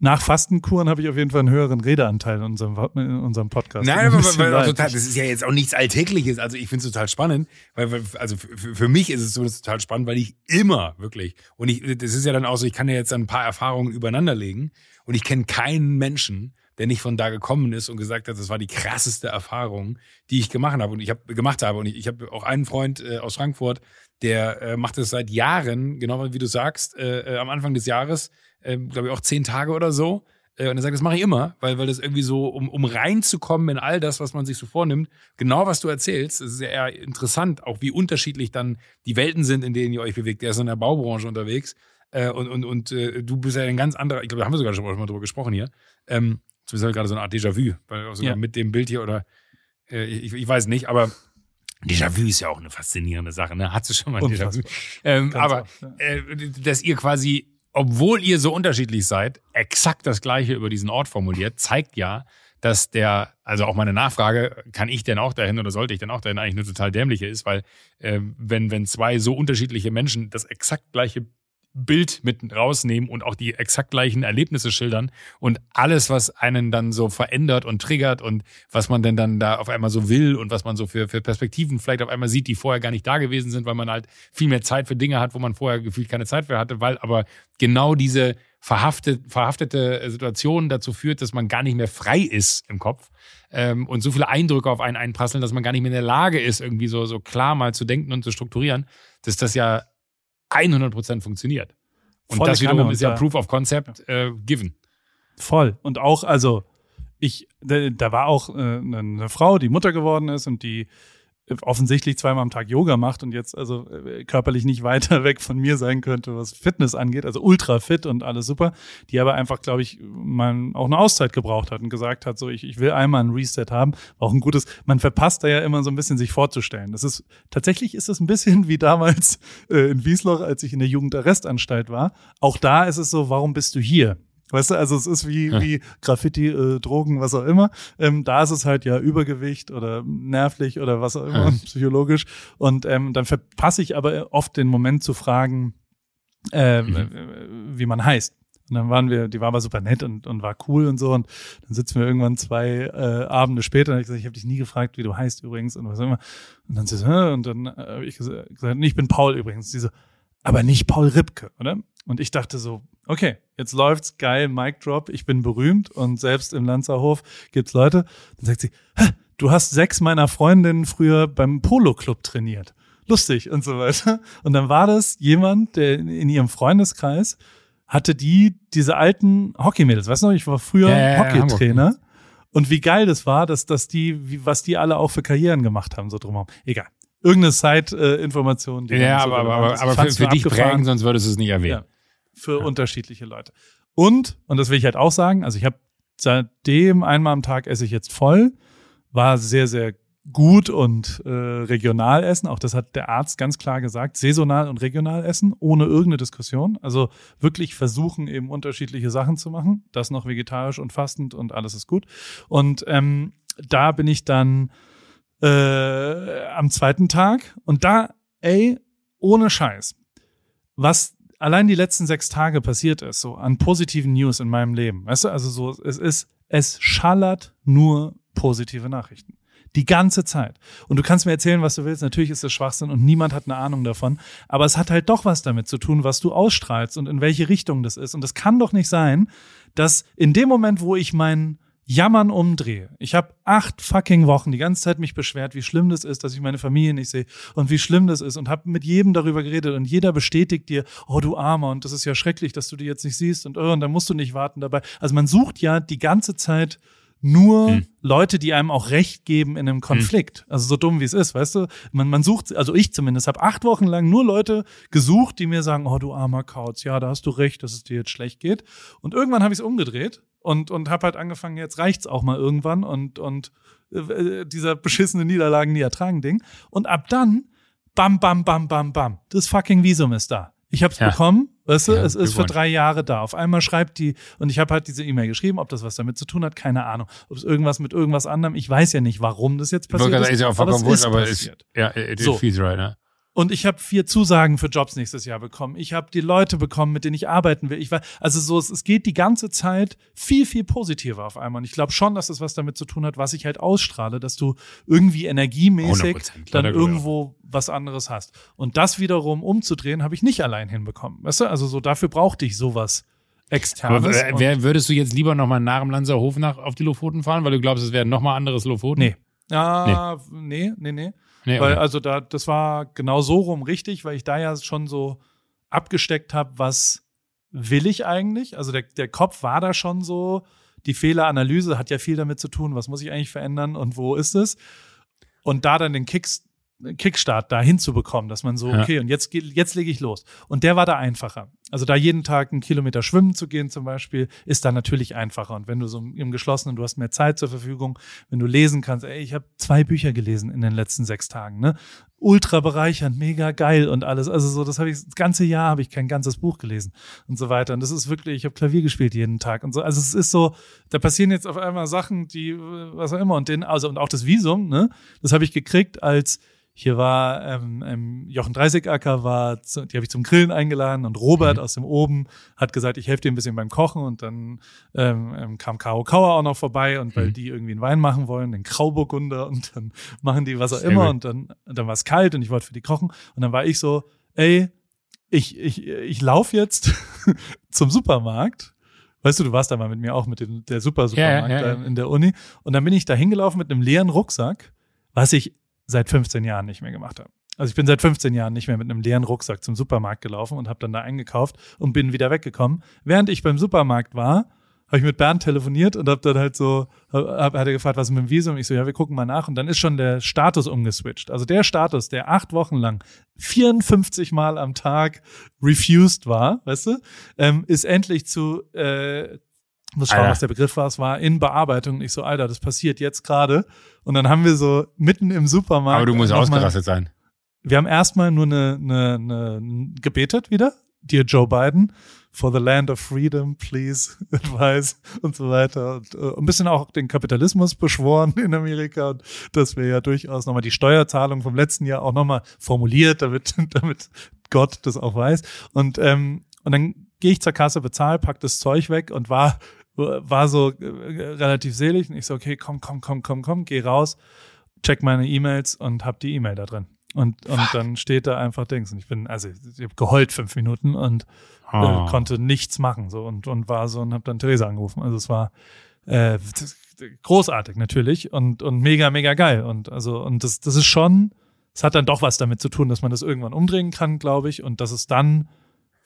nach Fastenkuren habe ich auf jeden Fall einen höheren Redeanteil in unserem, in unserem Podcast. Nein, aber weil, total, das ist ja jetzt auch nichts Alltägliches. Also ich finde es total spannend, weil, weil also für, für, mich ist es so total spannend, weil ich immer wirklich und ich, das ist ja dann auch so, ich kann ja jetzt ein paar Erfahrungen übereinander legen und ich kenne keinen Menschen, der nicht von da gekommen ist und gesagt hat, das war die krasseste Erfahrung, die ich gemacht habe und ich habe gemacht habe und ich, ich habe auch einen Freund äh, aus Frankfurt, der äh, macht das seit Jahren, genau wie du sagst, äh, äh am Anfang des Jahres äh, glaube ich, auch zehn Tage oder so. Äh, und er sagt, das mache ich immer, weil, weil das irgendwie so, um, um reinzukommen in all das, was man sich so vornimmt, genau was du erzählst, das ist ja eher interessant, auch wie unterschiedlich dann die Welten sind, in denen ihr euch bewegt. Der ist in der Baubranche unterwegs äh, und, und, und äh, du bist ja ein ganz anderer, ich glaube, da haben wir sogar schon mal drüber gesprochen hier. Ähm, zumindest halt gerade so eine Art Déjà-vu, weil sogar ja. mit dem Bild hier oder ich, ich weiß nicht, aber Déjà-vu ist ja auch eine faszinierende Sache, ne? Hast du schon mal ein Déjà-vu? Ähm, aber äh, dass ihr quasi obwohl ihr so unterschiedlich seid, exakt das Gleiche über diesen Ort formuliert, zeigt ja, dass der, also auch meine Nachfrage, kann ich denn auch dahin oder sollte ich denn auch dahin eigentlich eine total dämliche ist, weil äh, wenn, wenn zwei so unterschiedliche Menschen das exakt gleiche Bild mit rausnehmen und auch die exakt gleichen Erlebnisse schildern und alles, was einen dann so verändert und triggert und was man denn dann da auf einmal so will und was man so für, für Perspektiven vielleicht auf einmal sieht, die vorher gar nicht da gewesen sind, weil man halt viel mehr Zeit für Dinge hat, wo man vorher gefühlt keine Zeit für hatte, weil aber genau diese verhaftet, verhaftete Situation dazu führt, dass man gar nicht mehr frei ist im Kopf ähm, und so viele Eindrücke auf einen einprasseln, dass man gar nicht mehr in der Lage ist, irgendwie so, so klar mal zu denken und zu strukturieren, dass das ja 100% funktioniert. Und Volle das wiederum ist ja Proof of Concept äh, given. Voll. Und auch, also ich, da war auch äh, eine Frau, die Mutter geworden ist und die offensichtlich zweimal am Tag Yoga macht und jetzt also äh, körperlich nicht weiter [laughs] weg von mir sein könnte, was Fitness angeht, also ultra fit und alles super, die aber einfach, glaube ich, man auch eine Auszeit gebraucht hat und gesagt hat, so ich, ich will einmal ein Reset haben, auch ein gutes, man verpasst da ja immer so ein bisschen sich vorzustellen. Das ist, tatsächlich ist es ein bisschen wie damals äh, in Wiesloch, als ich in der Jugendarrestanstalt war. Auch da ist es so, warum bist du hier? Weißt du, also es ist wie, ja. wie Graffiti, äh, Drogen, was auch immer. Ähm, da ist es halt ja Übergewicht oder nervlich oder was auch immer, ja. [laughs] psychologisch. Und ähm, dann verpasse ich aber oft den Moment zu fragen, äh, mhm. wie man heißt. Und dann waren wir, die war aber super nett und, und war cool und so. Und dann sitzen wir irgendwann zwei äh, Abende später und ich gesagt, ich habe dich nie gefragt, wie du heißt übrigens und was immer. Und dann sie so, und dann äh, habe ich gesagt, ich bin Paul übrigens. Die so, aber nicht Paul Ripke, oder? Und ich dachte so, okay, jetzt läuft's geil, Mic Drop, ich bin berühmt und selbst im Lanzerhof gibt's Leute. Dann sagt sie, du hast sechs meiner Freundinnen früher beim Polo Club trainiert. Lustig und so weiter. Und dann war das jemand, der in ihrem Freundeskreis hatte die diese alten Hockeymädels. Weißt du noch, ich war früher ja, Hockeytrainer. Und wie geil das war, dass, dass die, wie, was die alle auch für Karrieren gemacht haben, so drumherum. Egal. Irgendeine Side-Information. Äh, ja, aber, aber, aber, aber für, für dich prägen, sonst würdest du es nicht erwähnen. Ja für ja. unterschiedliche Leute. Und, und das will ich halt auch sagen, also ich habe seitdem einmal am Tag esse ich jetzt voll. War sehr, sehr gut und äh, regional essen. Auch das hat der Arzt ganz klar gesagt. Saisonal und regional essen, ohne irgendeine Diskussion. Also wirklich versuchen, eben unterschiedliche Sachen zu machen. Das noch vegetarisch und fastend und alles ist gut. Und ähm, da bin ich dann äh, am zweiten Tag und da, ey, ohne Scheiß. Was allein die letzten sechs Tage passiert ist, so an positiven News in meinem Leben. Weißt du, also so, es ist, es schallert nur positive Nachrichten. Die ganze Zeit. Und du kannst mir erzählen, was du willst. Natürlich ist das Schwachsinn und niemand hat eine Ahnung davon. Aber es hat halt doch was damit zu tun, was du ausstrahlst und in welche Richtung das ist. Und es kann doch nicht sein, dass in dem Moment, wo ich meinen Jammern umdrehe. Ich habe acht fucking Wochen die ganze Zeit mich beschwert, wie schlimm das ist, dass ich meine Familie nicht sehe und wie schlimm das ist und habe mit jedem darüber geredet und jeder bestätigt dir, oh du Armer und das ist ja schrecklich, dass du die jetzt nicht siehst und oh, und dann musst du nicht warten dabei. Also man sucht ja die ganze Zeit nur hm. Leute, die einem auch Recht geben in einem Konflikt. Hm. Also so dumm wie es ist, weißt du? Man, man sucht, also ich zumindest, habe acht Wochen lang nur Leute gesucht, die mir sagen, oh du armer Kauz, ja, da hast du recht, dass es dir jetzt schlecht geht. Und irgendwann habe ich es umgedreht und und habe halt angefangen, jetzt reicht's auch mal irgendwann und und äh, dieser beschissene Niederlagen nie ertragen Ding. Und ab dann, bam, bam, bam, bam, bam, das fucking Visum ist da. Ich habe es ja. bekommen, weißt du, ja, es ist für drei Jahre da. Auf einmal schreibt die, und ich habe halt diese E-Mail geschrieben, ob das was damit zu tun hat, keine Ahnung. Ob es irgendwas mit irgendwas anderem, ich weiß ja nicht, warum das jetzt passiert ist. ist ja auch vollkommen wurscht, aber es ist, ja, it so. feels right, ne? Und ich habe vier Zusagen für Jobs nächstes Jahr bekommen. Ich habe die Leute bekommen, mit denen ich arbeiten will. Ich war, also so, es, es geht die ganze Zeit viel, viel positiver auf einmal. Und ich glaube schon, dass es was damit zu tun hat, was ich halt ausstrahle, dass du irgendwie energiemäßig dann irgendwo was anderes hast. Und das wiederum umzudrehen, habe ich nicht allein hinbekommen. Weißt du, also so dafür brauchte ich sowas. Externes. Aber wer, würdest du jetzt lieber nochmal nach dem Lanzer Hof nach, auf die Lofoten fahren, weil du glaubst, es wäre nochmal anderes Lofoten? Nee. Ah, nee, nee, nee. nee. Nee, weil, also da, das war genau so rum richtig, weil ich da ja schon so abgesteckt habe, was will ich eigentlich? Also der, der Kopf war da schon so. Die Fehleranalyse hat ja viel damit zu tun, was muss ich eigentlich verändern und wo ist es? Und da dann den Kicks Kickstart da hinzubekommen, dass man so, okay, und jetzt, jetzt lege ich los. Und der war da einfacher. Also da jeden Tag einen Kilometer schwimmen zu gehen zum Beispiel, ist da natürlich einfacher. Und wenn du so im Geschlossenen, du hast mehr Zeit zur Verfügung, wenn du lesen kannst, ey, ich habe zwei Bücher gelesen in den letzten sechs Tagen, ne? Ultra bereichernd, mega geil und alles. Also so, das habe ich, das ganze Jahr habe ich kein ganzes Buch gelesen und so weiter. Und das ist wirklich, ich habe Klavier gespielt jeden Tag und so. Also es ist so, da passieren jetzt auf einmal Sachen, die, was auch immer. Und den, also und auch das Visum, ne? Das habe ich gekriegt als hier war ähm, ähm, Jochen Dreißigacker war, zu, die habe ich zum Grillen eingeladen und Robert mhm. aus dem Oben hat gesagt, ich helfe dir ein bisschen beim Kochen und dann ähm, ähm, kam Caro Kauer auch noch vorbei und weil mhm. die irgendwie einen Wein machen wollen, den Grauburgunder [laughs] und dann machen die was auch Sehr immer gut. und dann dann war es kalt und ich wollte für die kochen und dann war ich so, ey, ich ich ich lauf jetzt [laughs] zum Supermarkt Weißt du, du warst da mal mit mir auch mit dem, der Super Supermarkt ja, ja, ja. in der Uni. Und dann bin ich da hingelaufen mit einem leeren Rucksack, was ich seit 15 Jahren nicht mehr gemacht habe. Also ich bin seit 15 Jahren nicht mehr mit einem leeren Rucksack zum Supermarkt gelaufen und habe dann da eingekauft und bin wieder weggekommen. Während ich beim Supermarkt war, habe ich mit Bernd telefoniert und habe dann halt so, hab, hat er gefragt, was ist mit dem Visum? Ich so, ja, wir gucken mal nach. Und dann ist schon der Status umgeswitcht. Also der Status, der acht Wochen lang 54 Mal am Tag refused war, weißt du, ähm, ist endlich zu äh, muss schauen, Alter. was der Begriff war. Es war in Bearbeitung. Ich so, Alter, das passiert jetzt gerade. Und dann haben wir so mitten im Supermarkt. Aber du musst ausgerastet sein. Wir haben erstmal nur eine, eine, eine gebetet wieder. Dear Joe Biden, for the land of freedom, please [laughs] advise und so weiter. Und uh, ein bisschen auch den Kapitalismus beschworen in Amerika und dass wir ja durchaus nochmal die Steuerzahlung vom letzten Jahr auch nochmal formuliert, damit, [laughs] damit Gott das auch weiß. Und, ähm, und dann gehe ich zur Kasse, bezahle, pack das Zeug weg und war war so äh, relativ selig und ich so, okay, komm, komm, komm, komm, komm, geh raus, check meine E-Mails und hab die E-Mail da drin. Und, und dann steht da einfach Dings. Und ich bin, also ich habe geheult fünf Minuten und oh. äh, ah. konnte nichts machen. So und, und war so und habe dann Theresa angerufen. Also es war äh, großartig natürlich und, und mega, mega geil. Und also, und das, das ist schon, es hat dann doch was damit zu tun, dass man das irgendwann umdrehen kann, glaube ich, und dass es dann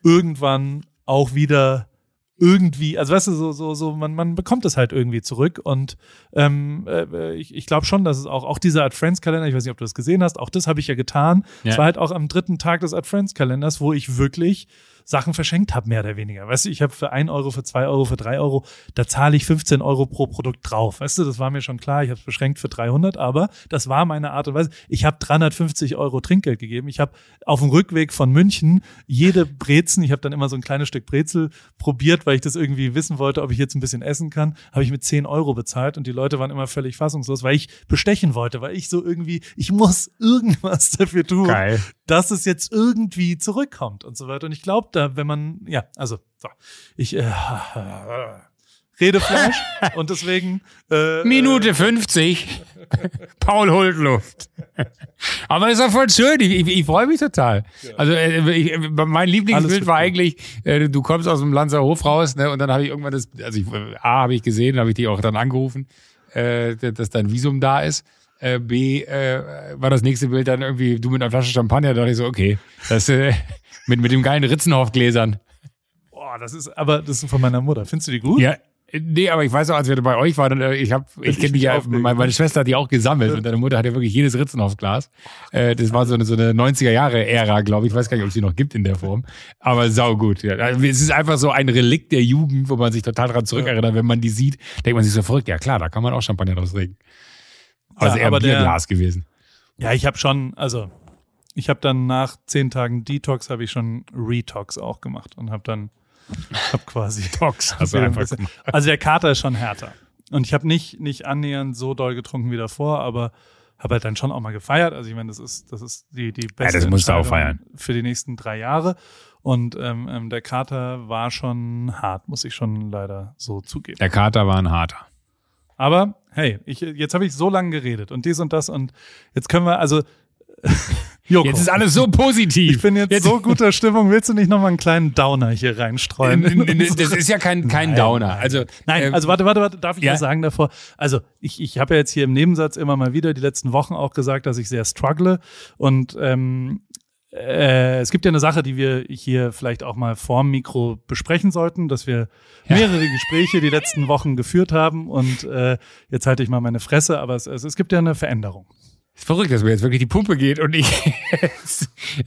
irgendwann auch wieder irgendwie, also weißt du, so, so, so, man, man bekommt es halt irgendwie zurück. Und ähm, äh, ich, ich glaube schon, dass es auch, auch dieser Art Friends-Kalender, ich weiß nicht, ob du das gesehen hast, auch das habe ich ja getan. Es ja. war halt auch am dritten Tag des Art Friends-Kalenders, wo ich wirklich Sachen verschenkt habe, mehr oder weniger. Weißt du, ich habe für ein Euro, für zwei Euro, für drei Euro, da zahle ich 15 Euro pro Produkt drauf. Weißt du, das war mir schon klar. Ich habe es beschränkt für 300, aber das war meine Art und Weise. Ich habe 350 Euro Trinkgeld gegeben. Ich habe auf dem Rückweg von München jede Brezen, ich habe dann immer so ein kleines Stück Brezel probiert, weil ich das irgendwie wissen wollte, ob ich jetzt ein bisschen essen kann, habe ich mit 10 Euro bezahlt und die Leute waren immer völlig fassungslos, weil ich bestechen wollte, weil ich so irgendwie, ich muss irgendwas dafür tun, Geil. dass es jetzt irgendwie zurückkommt und so weiter. Und ich glaube, da, wenn man, ja, also, so, ich äh, [laughs] Redefleisch und deswegen äh, Minute 50. [laughs] Paul holt Luft. [laughs] Aber ist doch voll schön. Ich, ich, ich freue mich total. Also äh, ich, äh, mein Lieblingsbild war eigentlich, äh, du kommst aus dem Lanzer Hof raus, ne? Und dann habe ich irgendwann das, also ich, A habe ich gesehen, habe ich dich auch dann angerufen, äh, dass dein Visum da ist. Äh, B äh, war das nächste Bild dann irgendwie du mit einer Flasche Champagner. Da dachte ich so, okay, das äh, mit mit dem geilen Ritzenhoff-Gläsern. Boah, das ist, aber das ist von meiner Mutter. Findest du die gut? Ja, nee, aber ich weiß auch, als wir bei euch waren, äh, ich habe, ich kenne mich ja, meine, meine Schwester hat die auch gesammelt und deine Mutter hat ja wirklich jedes Ritzenhoff-Glas. Äh, das war so eine, so eine 90er-Jahre-Ära, glaube ich. Ich weiß gar nicht, ob es die noch gibt in der Form. Aber saugut. Ja. Also Es ist einfach so ein Relikt der Jugend, wo man sich total dran zurückerinnert. Wenn man die sieht, denkt man sich so verrückt. Ja klar, da kann man auch Champagner draus trinken. Aber Ja, eher aber ein der- Bierglas gewesen. Ja, ich habe schon, also ich habe dann nach zehn Tagen Detox habe ich schon Retox auch gemacht und habe dann hab quasi Tox. hab ein einfach. Also der Kater ist schon härter und ich habe nicht nicht annähernd so doll getrunken wie davor, aber habe halt dann schon auch mal gefeiert. Also ich meine, das ist das ist die die beste das musst du auch feiern. für die nächsten drei Jahre. Und ähm, ähm, der Kater war schon hart, muss ich schon leider so zugeben. Der Kater war ein harter. Aber hey, ich, jetzt habe ich so lange geredet und dies und das und jetzt können wir, also [laughs] Joko, Jetzt ist alles so positiv. ich bin jetzt, so guter Stimmung, willst du nicht noch mal einen kleinen Downer hier reinstreuen? in Das [laughs] ist ja kein, kein Nein, Downer. Also, Nein, ähm, also warte, warte, warte, darf ich ja. was sagen davor? Also ich, ich habe ja jetzt hier im Nebensatz immer mal wieder die letzten Wochen auch gesagt, dass ich sehr struggle und ähm, äh, es gibt ja eine Sache, die wir hier vielleicht auch mal vorm Mikro besprechen sollten, dass wir mehrere Gespräche die letzten Wochen geführt haben und äh, jetzt halte ich mal meine Fresse, aber es, es, es gibt ja eine Veränderung. Ist verrückt, dass mir jetzt wirklich die Pumpe geht und ich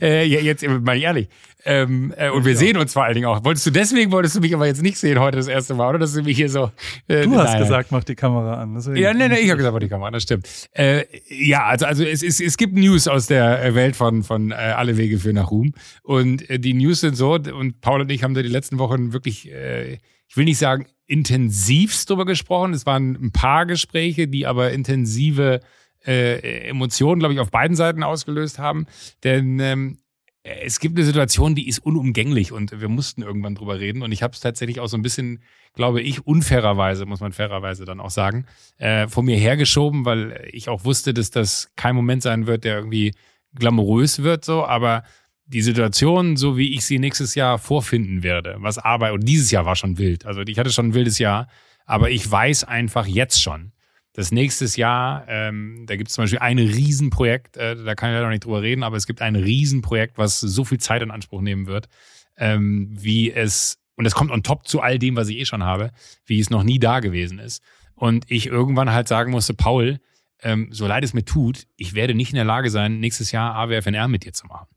äh, ja, jetzt mal ehrlich. Ähm, äh, und wir sehen uns vor allen Dingen auch. Wolltest du deswegen wolltest du mich aber jetzt nicht sehen heute das erste Mal, oder? Dass du mich hier so. Äh, Du hast nein. gesagt, mach die Kamera an. Deswegen. Ja, nee, nee, ich habe gesagt, mach die Kamera, das stimmt. Äh, ja, also, also es, es, es gibt News aus der äh, Welt von, von äh, Alle Wege führen nach Ruhm. Und äh, die News sind so, und Paul und ich haben da die letzten Wochen wirklich, äh, ich will nicht sagen, intensivst drüber gesprochen. Es waren ein paar Gespräche, die aber intensive äh, Emotionen, glaube ich, auf beiden Seiten ausgelöst haben. Denn ähm, es gibt eine Situation, die ist unumgänglich und wir mussten irgendwann drüber reden. Und ich habe es tatsächlich auch so ein bisschen, glaube ich, unfairerweise, muss man fairerweise dann auch sagen, äh, vor mir hergeschoben, weil ich auch wusste, dass das kein Moment sein wird, der irgendwie glamourös wird, so, aber die Situation, so wie ich sie nächstes Jahr vorfinden werde, was Arbeit, und dieses Jahr war schon wild. Also ich hatte schon ein wildes Jahr, aber ich weiß einfach jetzt schon, dass nächstes Jahr, ähm, da gibt es zum Beispiel ein Riesenprojekt, äh, da kann ich leider noch nicht drüber reden, aber es gibt ein Riesenprojekt, was so viel Zeit in Anspruch nehmen wird, ähm, wie es, und das kommt on top zu all dem, was ich eh schon habe, wie es noch nie da gewesen ist. Und ich irgendwann halt sagen musste, Paul, ähm, so leid es mir tut, ich werde nicht in der Lage sein, nächstes Jahr AWFNR mit dir zu machen.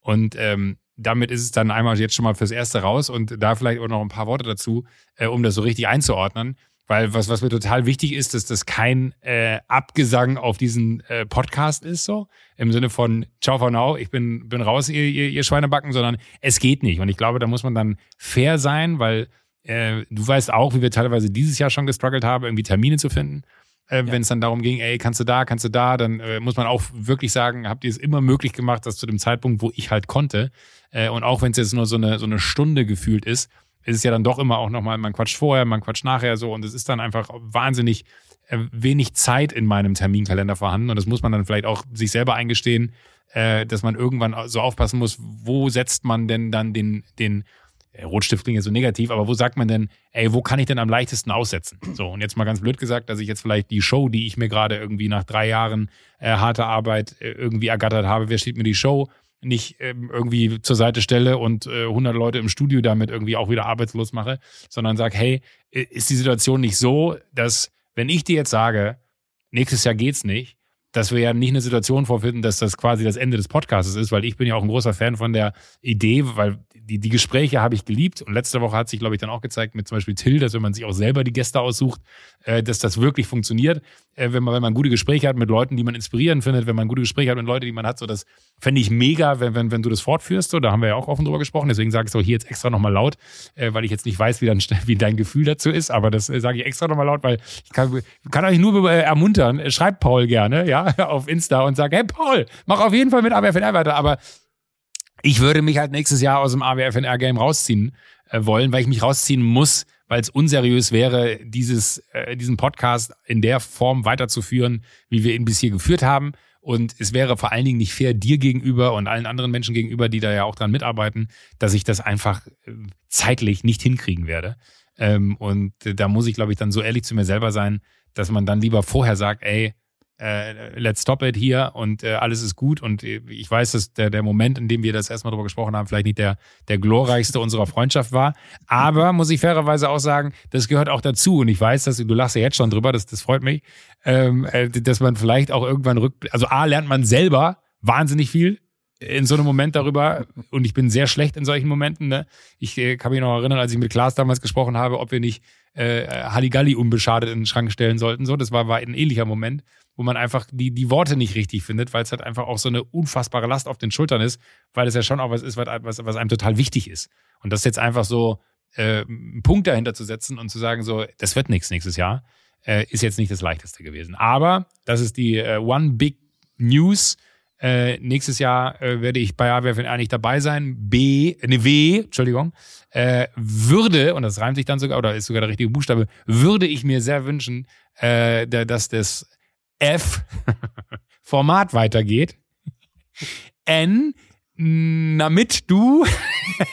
Und ähm, damit ist es dann einmal jetzt schon mal fürs Erste raus und da vielleicht auch noch ein paar Worte dazu, äh, um das so richtig einzuordnen. Weil was, was mir total wichtig ist, dass das kein äh, Abgesang auf diesen äh, Podcast ist, so im Sinne von Ciao for now, ich bin, bin raus, ihr, ihr, ihr Schweinebacken, sondern es geht nicht. Und ich glaube, da muss man dann fair sein, weil äh, du weißt auch, wie wir teilweise dieses Jahr schon gestruggelt haben, irgendwie Termine zu finden. Äh, Wenn es dann darum ging, ey, kannst du da, kannst du da, dann äh, muss man auch wirklich sagen, habt ihr es immer möglich gemacht, dass zu dem Zeitpunkt, wo ich halt konnte, äh, und auch wenn es jetzt nur so eine, so eine Stunde gefühlt ist, ist es ja dann doch immer auch nochmal, man quatscht vorher, man quatscht nachher so und es ist dann einfach wahnsinnig äh, wenig Zeit in meinem Terminkalender vorhanden und das muss man dann vielleicht auch sich selber eingestehen, äh, dass man irgendwann so aufpassen muss, wo setzt man denn dann den, den äh, Rotstift klingt jetzt so negativ, aber wo sagt man denn, ey, wo kann ich denn am leichtesten aussetzen? So, und jetzt mal ganz blöd gesagt, dass ich jetzt vielleicht die Show, die ich mir gerade irgendwie nach drei Jahren äh, harter Arbeit äh, irgendwie ergattert habe, wer steht mir die Show, nicht ähm, irgendwie zur Seite stelle und äh, 100 Leute im Studio damit irgendwie auch wieder arbeitslos mache, sondern sag, hey, äh, ist die Situation nicht so, dass wenn ich dir jetzt sage, nächstes Jahr geht's nicht, dass wir ja nicht eine Situation vorfinden, dass das quasi das Ende des Podcasts ist, weil ich bin ja auch ein großer Fan von der Idee, weil die, die Gespräche habe ich geliebt. Und letzte Woche hat sich, glaube ich, dann auch gezeigt mit zum Beispiel Till, dass wenn man sich auch selber die Gäste aussucht, äh, dass das wirklich funktioniert. Äh, wenn, man, wenn man gute Gespräche hat mit Leuten, die man inspirierend findet, wenn man gute Gespräche hat mit Leuten, die man hat, so das fände ich mega, wenn, wenn, wenn du das fortführst. So, da haben wir ja auch offen drüber gesprochen, deswegen sage ich so hier jetzt extra nochmal laut, äh, weil ich jetzt nicht weiß, wie, dann, [laughs] wie dein Gefühl dazu ist, aber das äh, sage ich extra nochmal laut, weil ich kann, kann euch nur äh, ermuntern, schreibt Paul gerne, ja, [laughs] auf Insta und sagt, hey Paul, mach auf jeden Fall mit AWFNR weiter, aber ich würde mich halt nächstes Jahr aus dem AWFNR-Game rausziehen äh, wollen, weil ich mich rausziehen muss, weil es unseriös wäre, dieses, äh, diesen Podcast in der Form weiterzuführen, wie wir ihn bis hier geführt haben. Und es wäre vor allen Dingen nicht fair dir gegenüber und allen anderen Menschen gegenüber, die da ja auch dran mitarbeiten, dass ich das einfach äh, zeitlich nicht hinkriegen werde. Ähm, und da muss ich, glaube ich, dann so ehrlich zu mir selber sein, dass man dann lieber vorher sagt, ey, äh, let's stop it hier und äh, alles ist gut. Und äh, ich weiß, dass der, der Moment, in dem wir das erstmal drüber gesprochen haben, vielleicht nicht der, der glorreichste unserer Freundschaft war. Aber muss ich fairerweise auch sagen, das gehört auch dazu. Und ich weiß, dass du lachst ja jetzt schon drüber, das, das freut mich, ähm, äh, dass man vielleicht auch irgendwann rück, also A, lernt man selber wahnsinnig viel in so einem Moment darüber und ich bin sehr schlecht in solchen Momenten. Ne? Ich äh, kann mich noch erinnern, als ich mit Klaas damals gesprochen habe, ob wir nicht äh, Halligalli unbeschadet in den Schrank stellen sollten. So, das war, war ein ähnlicher Moment wo man einfach die, die Worte nicht richtig findet, weil es halt einfach auch so eine unfassbare Last auf den Schultern ist, weil es ja schon auch was ist, was, was einem total wichtig ist. Und das jetzt einfach so äh, einen Punkt dahinter zu setzen und zu sagen, so, das wird nichts nächstes Jahr, äh, ist jetzt nicht das Leichteste gewesen. Aber das ist die äh, One Big News. Äh, nächstes Jahr äh, werde ich bei AWFNR nicht dabei sein. B, ne W, Entschuldigung, äh, würde, und das reimt sich dann sogar, oder ist sogar der richtige Buchstabe, würde ich mir sehr wünschen, äh, dass das F Format weitergeht. N damit du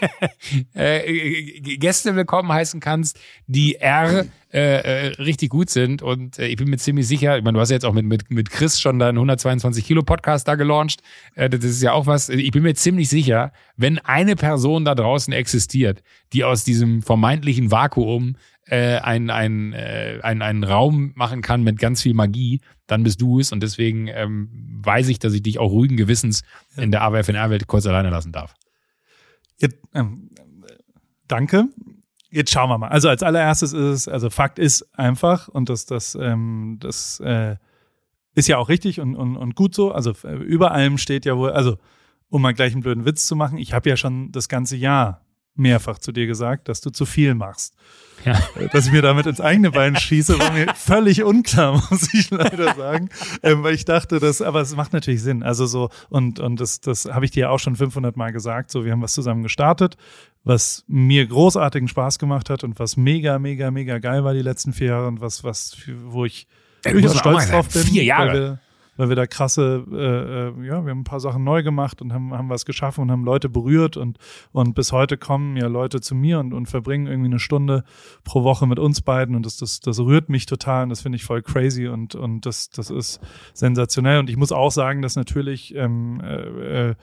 [laughs] äh, Gäste willkommen heißen kannst, die R äh, äh, richtig gut sind. Und äh, ich bin mir ziemlich sicher, ich meine, du hast ja jetzt auch mit, mit, mit Chris schon deinen 122 Kilo Podcast da gelauncht. Äh, das ist ja auch was. Ich bin mir ziemlich sicher, wenn eine Person da draußen existiert, die aus diesem vermeintlichen Vakuum äh, ein, ein, äh, ein, einen Raum machen kann mit ganz viel Magie, dann bist du es. Und deswegen ähm, weiß ich, dass ich dich auch ruhigen Gewissens in der AWFNR-Welt kurz alleine lassen darf. Jetzt, ähm, danke. Jetzt schauen wir mal. Also als allererstes ist es, also Fakt ist einfach, und das, das, ähm, das äh, ist ja auch richtig und, und, und gut so. Also äh, über allem steht ja wohl, also um mal gleich einen blöden Witz zu machen, ich habe ja schon das ganze Jahr mehrfach zu dir gesagt, dass du zu viel machst. Ja. Äh, dass ich mir damit ins eigene Bein schieße, war mir völlig unklar, [laughs] muss ich leider sagen. Ähm, weil ich dachte, dass, aber es macht natürlich Sinn. Also so, und, und das, das habe ich dir auch schon 500 Mal gesagt. So, wir haben was zusammen gestartet, was mir großartigen Spaß gemacht hat und was mega, mega, mega geil war die letzten vier Jahre und was, was, wo ich ja, durchaus stolz drauf bin. Vier Jahre weil wir da krasse, äh, äh, ja, wir haben ein paar Sachen neu gemacht und haben, haben was geschaffen und haben Leute berührt und, und bis heute kommen ja Leute zu mir und, und verbringen irgendwie eine Stunde pro Woche mit uns beiden und das, das, das rührt mich total und das finde ich voll crazy und, und das, das ist sensationell. Und ich muss auch sagen, dass natürlich ähm, äh, äh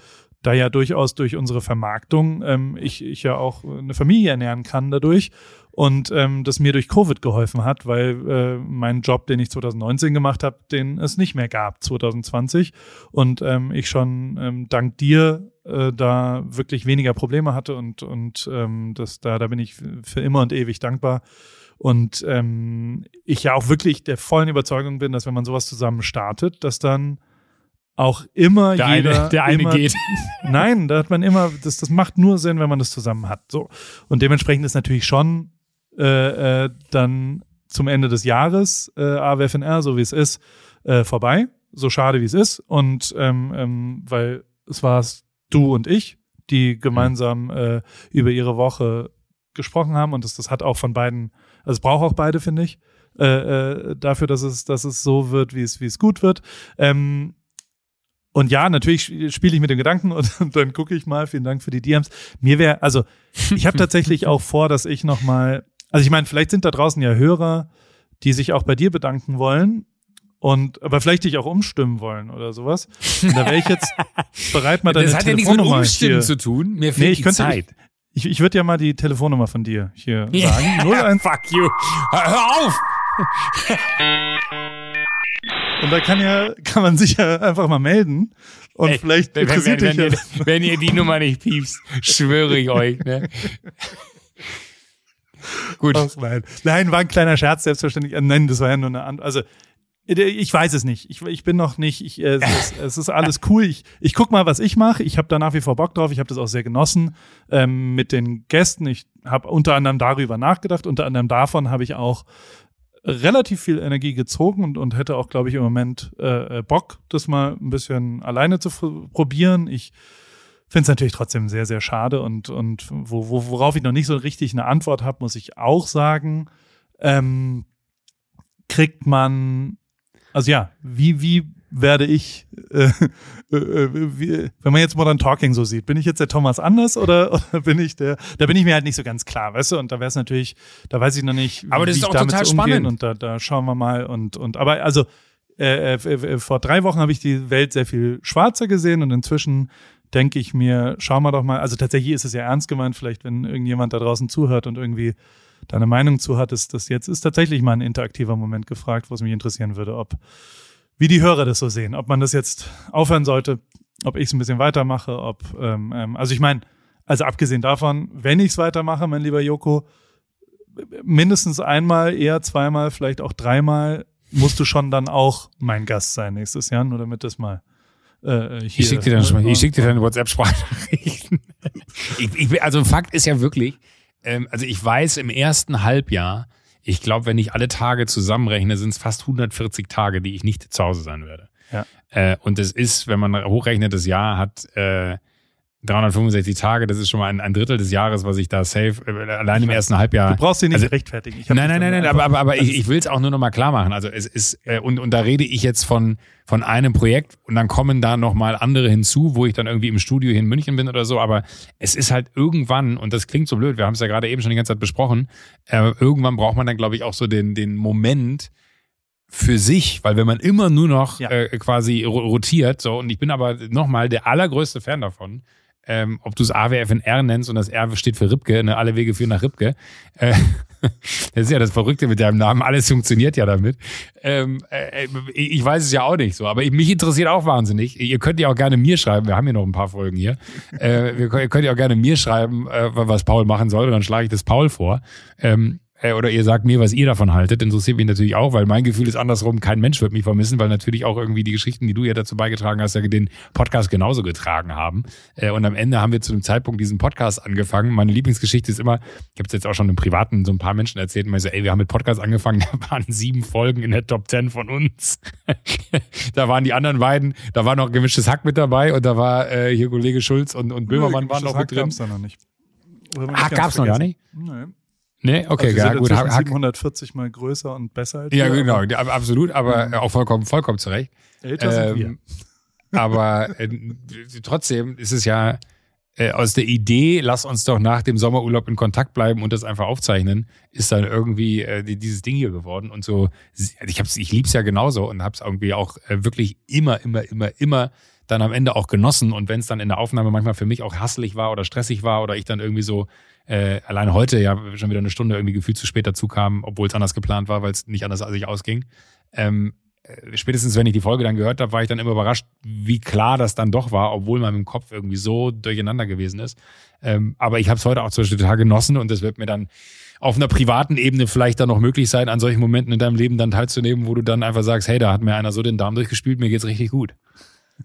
da ja durchaus durch unsere Vermarktung ähm, ich, ich ja auch eine Familie ernähren kann dadurch und ähm, das mir durch Covid geholfen hat, weil äh, mein Job, den ich 2019 gemacht habe, den es nicht mehr gab 2020 und ähm, ich schon ähm, dank dir äh, da wirklich weniger Probleme hatte und und ähm, das da da bin ich für immer und ewig dankbar und ähm, ich ja auch wirklich der vollen Überzeugung bin, dass wenn man sowas zusammen startet, dass dann auch immer der jeder eine, der eine immer, geht. [laughs] Nein, da hat man immer das das macht nur Sinn, wenn man das zusammen hat. So und dementsprechend ist natürlich schon äh, äh, dann zum Ende des Jahres äh, AWFNR, so wie es ist, äh, vorbei. So schade wie es ist. Und ähm, ähm, weil es war du und ich, die gemeinsam äh, über ihre Woche gesprochen haben und das, das hat auch von beiden, also es braucht auch beide, finde ich, äh, äh, dafür, dass es, dass es so wird, wie es, wie es gut wird. Ähm, und ja, natürlich spiele ich mit dem Gedanken und, [laughs] und dann gucke ich mal. Vielen Dank für die DMs. Mir wäre, also ich habe tatsächlich [laughs] auch vor, dass ich noch mal also ich meine, vielleicht sind da draußen ja Hörer, die sich auch bei dir bedanken wollen und aber vielleicht dich auch umstimmen wollen oder sowas. Und da wäre ich jetzt [laughs] bereit, mal deine Das hat ja nichts mit Umstimmen hier. zu tun. Mir fehlt nee, ich die könnte, Zeit. Ich, ich, würde ja mal die Telefonnummer von dir hier Ja, sagen. [laughs] 01, fuck you. Hör auf! Und da kann ja, kann man sich ja einfach mal melden. Und Ey, vielleicht wenn, wenn, interessiert wenn, dich wenn, ja. ihr, wenn ihr die Nummer nicht piepst, schwöre ich euch. Ne? [laughs] Gut. Ach, nein. nein, war ein kleiner Scherz, selbstverständlich. Äh, Nein, das war ja nur eine andere. Also, äh, ich weiß es nicht. Ich, ich bin noch nicht. Ich, äh, es, ist, [laughs] es ist alles cool. Ich, ich guck mal, was ich mache. Ich habe da nach wie vor Bock drauf. Ich habe das auch sehr genossen ähm, mit den Gästen. Ich habe unter anderem darüber nachgedacht. Unter anderem davon habe ich auch relativ viel Energie gezogen und, und hätte auch, glaube ich, im Moment äh, Bock, das mal ein bisschen alleine zu probieren. Ich finde es natürlich trotzdem sehr, sehr schade und, und wo, wo, worauf ich noch nicht so richtig eine Antwort habe, muss ich auch sagen, ähm, kriegt man, also ja, wie, wie werde ich, äh, äh, äh, wie, wenn man jetzt Modern Talking so sieht, bin ich jetzt der Thomas Anders oder, [laughs] oder bin ich der, da bin ich mir halt nicht so ganz klar, weißt du, und da wäre es natürlich, da weiß ich noch nicht, Aber das wie ist auch damit total spannend. und da, da schauen wir mal und, und, aber also, äh, äh, äh, vor drei Wochen habe ich die Welt sehr viel schwarzer gesehen und inzwischen denke ich mir, schauen wir doch mal, also tatsächlich ist es ja ernst gemeint, vielleicht wenn irgendjemand da draußen zuhört und irgendwie da eine Meinung zu hat, ist das jetzt ist tatsächlich mal ein interaktiver Moment gefragt, wo es mich interessieren würde, ob wie die Hörer das so sehen, ob man das jetzt aufhören sollte, ob ich es ein bisschen weitermache, ob ähm, ähm, also ich meine, also abgesehen davon, wenn ich es weitermache, mein lieber Joko, mindestens einmal, eher zweimal, vielleicht auch dreimal musst du schon dann auch mein Gast sein nächstes Jahr, nur damit das mal äh, hier. Ich schicke dir dann schon, ich schick dir dann WhatsApp-Sprachnachrichten. [laughs] also Fakt ist ja wirklich, ähm, also ich weiß im ersten Halbjahr, ich glaube, wenn ich alle Tage zusammenrechne, sind es fast 140 Tage, die ich nicht zu Hause sein werde. Ja. Äh, und es ist, wenn man hochrechnet, das Jahr hat äh, 365 Tage, das ist schon mal ein, ein Drittel des Jahres, was ich da safe, äh, allein im ersten Halbjahr. Du brauchst dich nicht Also- rechtfertigen. Ich Nein, nein, nein, nein, aber, aber, aber Also ich, ich will es auch nur noch mal klar machen. Also es ist, äh, und, und da rede ich jetzt von, von einem Projekt und dann kommen da noch mal andere hinzu, wo ich dann irgendwie im Studio hier in München bin oder so, aber es ist halt irgendwann, und das klingt so blöd, wir haben es ja gerade eben schon die ganze Zeit besprochen, äh, irgendwann braucht man dann, glaube ich, auch so den, den Moment, für sich, weil wenn man immer nur noch Ja. äh, quasi ro- rotiert, so, und ich bin aber nochmal der allergrößte Fan davon, ähm, ob du es AWFNR nennst und das R steht für Ripke, ne, alle Wege führen nach Ripke. Äh, [laughs] das ist ja das Verrückte mit deinem Namen, alles funktioniert ja damit. Ähm, äh, ich ich weiß es ja auch nicht so, aber ich, mich interessiert auch wahnsinnig. Ihr könnt ja auch gerne mir schreiben, wir haben ja noch ein paar Folgen hier. Äh, ihr könnt ja auch gerne mir schreiben, äh, was Paul machen soll, und dann schlage ich das Paul vor. Ähm, äh, oder ihr sagt mir, was ihr davon haltet, interessiert mich natürlich auch, weil mein Gefühl ist andersrum, kein Mensch wird mich vermissen, weil natürlich auch irgendwie die Geschichten, die du ja dazu beigetragen hast, ja den Podcast genauso getragen haben. Äh, Und am Ende haben wir zu dem Zeitpunkt diesen Podcast angefangen. Meine Lieblingsgeschichte ist immer, ich habe es jetzt auch schon im Privaten so ein paar Menschen erzählt, und so, ey, wir haben mit Podcast angefangen, [laughs] da waren sieben Folgen in der Top Ten von uns. [laughs] da waren die anderen beiden, da war noch gemischtes Hack mit dabei und da war äh, hier Kollege Schulz und, und Böhmermann waren noch mit drin. Gab's da noch nicht. Ganz gab's noch gar nicht? Nee. Nee, okay, also ja, gut. inzwischen Hack, 740 mal größer und besser als ja, wir, genau, aber absolut, aber auch vollkommen, vollkommen zurecht. Älter sind wir. Ähm, aber äh, trotzdem ist es ja äh, aus der Idee, lass uns doch nach dem Sommerurlaub in Kontakt bleiben und das einfach aufzeichnen, ist dann irgendwie äh, die- dieses Ding hier geworden. Und so, ich hab's, ich lieb's ja genauso und hab's irgendwie auch äh, wirklich immer, immer, immer, immer dann am Ende auch genossen. Und wenn es dann in der Aufnahme manchmal für mich auch hasselig war oder stressig war oder ich dann irgendwie so äh, allein heute ja schon wieder eine Stunde irgendwie gefühlt zu spät dazu kam, obwohl es anders geplant war, weil es nicht anders als ich ausging. Ähm, äh, spätestens wenn ich die Folge dann gehört habe, war ich dann immer überrascht, wie klar das dann doch war, obwohl man im Kopf irgendwie so durcheinander gewesen ist. Ähm, aber ich habe es heute auch zum Beispiel total genossen und es wird mir dann auf einer privaten Ebene vielleicht dann noch möglich sein, an solchen Momenten in deinem Leben dann teilzunehmen, wo du dann einfach sagst, hey, da hat mir einer so den Darm durchgespielt, mir geht's richtig gut.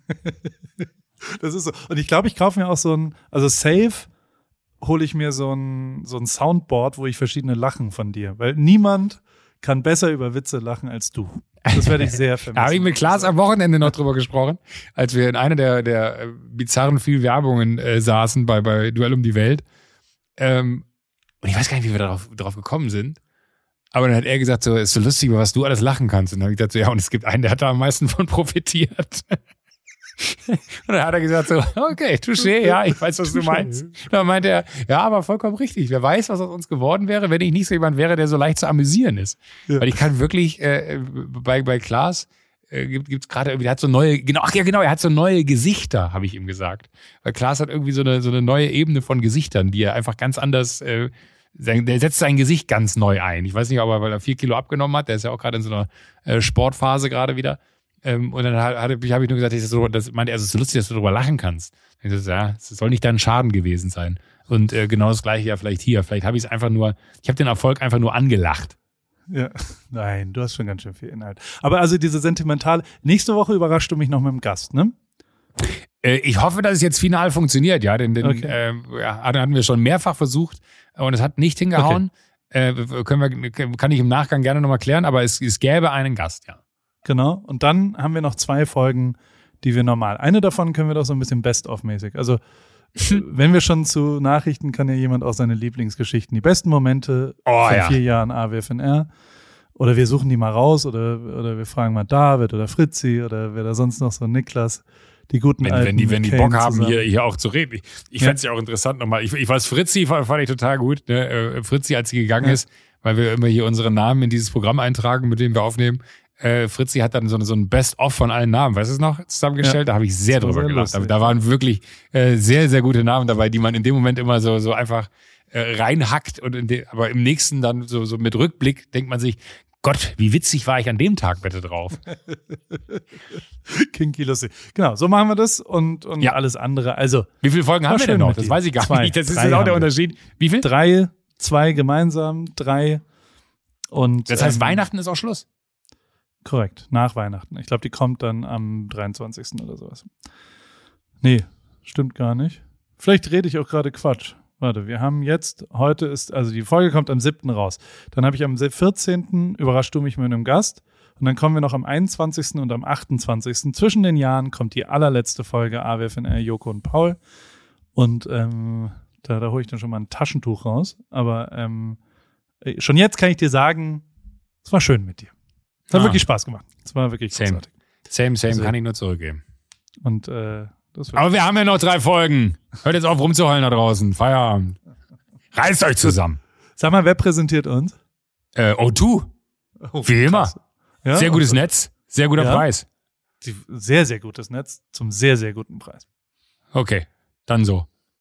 [laughs] Das ist so. Und ich glaube, ich kaufe mir auch so ein, also safe hole ich mir so ein, so ein Soundboard, wo ich verschiedene Lachen von dir, weil niemand kann besser über Witze lachen als du. Das werde ich sehr [laughs] vermissen. Da habe ich mit Klaas am Wochenende noch drüber gesprochen, als wir in einer der, der äh, bizarren viel Werbungen äh, saßen bei, bei Duell um die Welt. Ähm, und ich weiß gar nicht, wie wir darauf, darauf gekommen sind. Aber dann hat er gesagt, so, ist so lustig, über was du alles lachen kannst. Und dann habe ich gesagt, so, ja, und es gibt einen, der hat da am meisten von profitiert. [laughs] [laughs] und dann hat er gesagt, so, okay, touché, ja, ich weiß, was du meinst. Dann meinte er, ja, aber vollkommen richtig. Wer weiß, was aus uns geworden wäre, wenn ich nicht so jemand wäre, der so leicht zu amüsieren ist. Ja. Weil ich kann wirklich, äh, bei, bei Klaas, äh, gibt gibt's gerade irgendwie, der hat so neue, genau, ach ja genau, er hat so neue Gesichter, habe ich ihm gesagt. Weil Klaas hat irgendwie so eine, so eine neue Ebene von Gesichtern, die er einfach ganz anders, äh, sein, der setzt sein Gesicht ganz neu ein. Ich weiß nicht, ob er, weil er vier Kilo abgenommen hat, der ist ja auch gerade in so einer äh, Sportphase gerade wieder. Ähm, und dann habe ich, nur gesagt, ich so, das meinte er, es ist so lustig, dass du darüber lachen kannst. Ich so, ja, es soll nicht dein Schaden gewesen sein. Und äh, genau das gleiche ja vielleicht hier. Vielleicht habe ich es einfach nur, ich habe den Erfolg einfach nur angelacht. Ja, [laughs] nein, du hast schon ganz schön viel Inhalt. Aber also diese sentimentale, nächste Woche überraschst du mich noch mit dem Gast, ne? Äh, ich hoffe, dass es jetzt final funktioniert, ja, denn, denn Okay. äh, ja, hatten wir schon mehrfach versucht und es hat nicht hingehauen. Äh, können wir, kann ich im Nachgang gerne nochmal klären, aber es, es gäbe einen Gast, ja. Genau. Und dann haben wir noch zwei Folgen, die wir normal. Eine davon können wir doch so ein bisschen Best-of-mäßig. Also, [laughs] wenn wir schon zu Nachrichten, kann ja jemand auch seine Lieblingsgeschichten, die besten Momente Oh, von ja. vier Jahren AWFNR. Oder wir suchen die mal raus oder, oder wir fragen mal David oder Fritzi oder wer da sonst noch so Niklas, die guten Wenn, alten wenn die, wenn die Bock haben, zusammen. hier, hier auch zu reden. Ich, ich Ja. fänd's ja auch interessant nochmal. Ich, ich weiß, Fritzi fand, fand ich total gut. Ne? Äh, Fritzi, als sie gegangen Ja. ist, weil wir immer hier unsere Namen in dieses Programm eintragen, mit dem wir aufnehmen. Äh, Fritzi hat dann so, so ein Best-of von allen Namen, weißt du es noch, zusammengestellt. Da habe ich sehr drüber sehr gelacht. Da, lustig. da waren wirklich äh, sehr, sehr gute Namen dabei, die man in dem Moment immer so, so einfach äh, reinhackt. Und aber im nächsten dann so, so mit Rückblick denkt man sich, Gott, wie witzig war ich an dem Tag bitte drauf. [laughs] Kinky lustig. Genau, so machen wir das und, und Ja. alles andere. Also Wie viele Folgen haben wir denn noch? Das weiß ich gar Zwei. nicht. Das ist jetzt auch haben der. Unterschied. Wie viel? drei, zwei gemeinsam, drei und Das heißt, ähm, Weihnachten ist auch Schluss. Korrekt, nach Weihnachten. Ich glaube, die kommt dann am 23. oder sowas. Nee, stimmt gar nicht. Vielleicht rede ich auch gerade Quatsch. Warte, wir haben jetzt, heute ist, also die Folge kommt am 7. raus. Dann habe ich am 14. überrascht du mich mit einem Gast. Und dann kommen wir noch am 21. und am 28. Zwischen den Jahren kommt die allerletzte Folge AWFNR, Joko und Paul. Und ähm, da, da hole ich dann schon mal ein Taschentuch raus. Aber ähm, äh, schon jetzt kann ich dir sagen, es war schön mit dir. Es hat Ah. wirklich Spaß gemacht. Es war wirklich Same. großartig. Same, same, Also- kann ich nur zurückgeben. Und äh, Aber wir haben ja noch drei Folgen. Hört jetzt auf rumzuheulen da draußen. Feierabend. Reißt euch zusammen. Sag mal, wer präsentiert uns? Äh, O2. Wie immer. Ja, Sehr gutes Netz. Sehr guter Ja. Preis. Sehr, sehr gutes Netz zum sehr, sehr guten Preis. Okay. Dann so.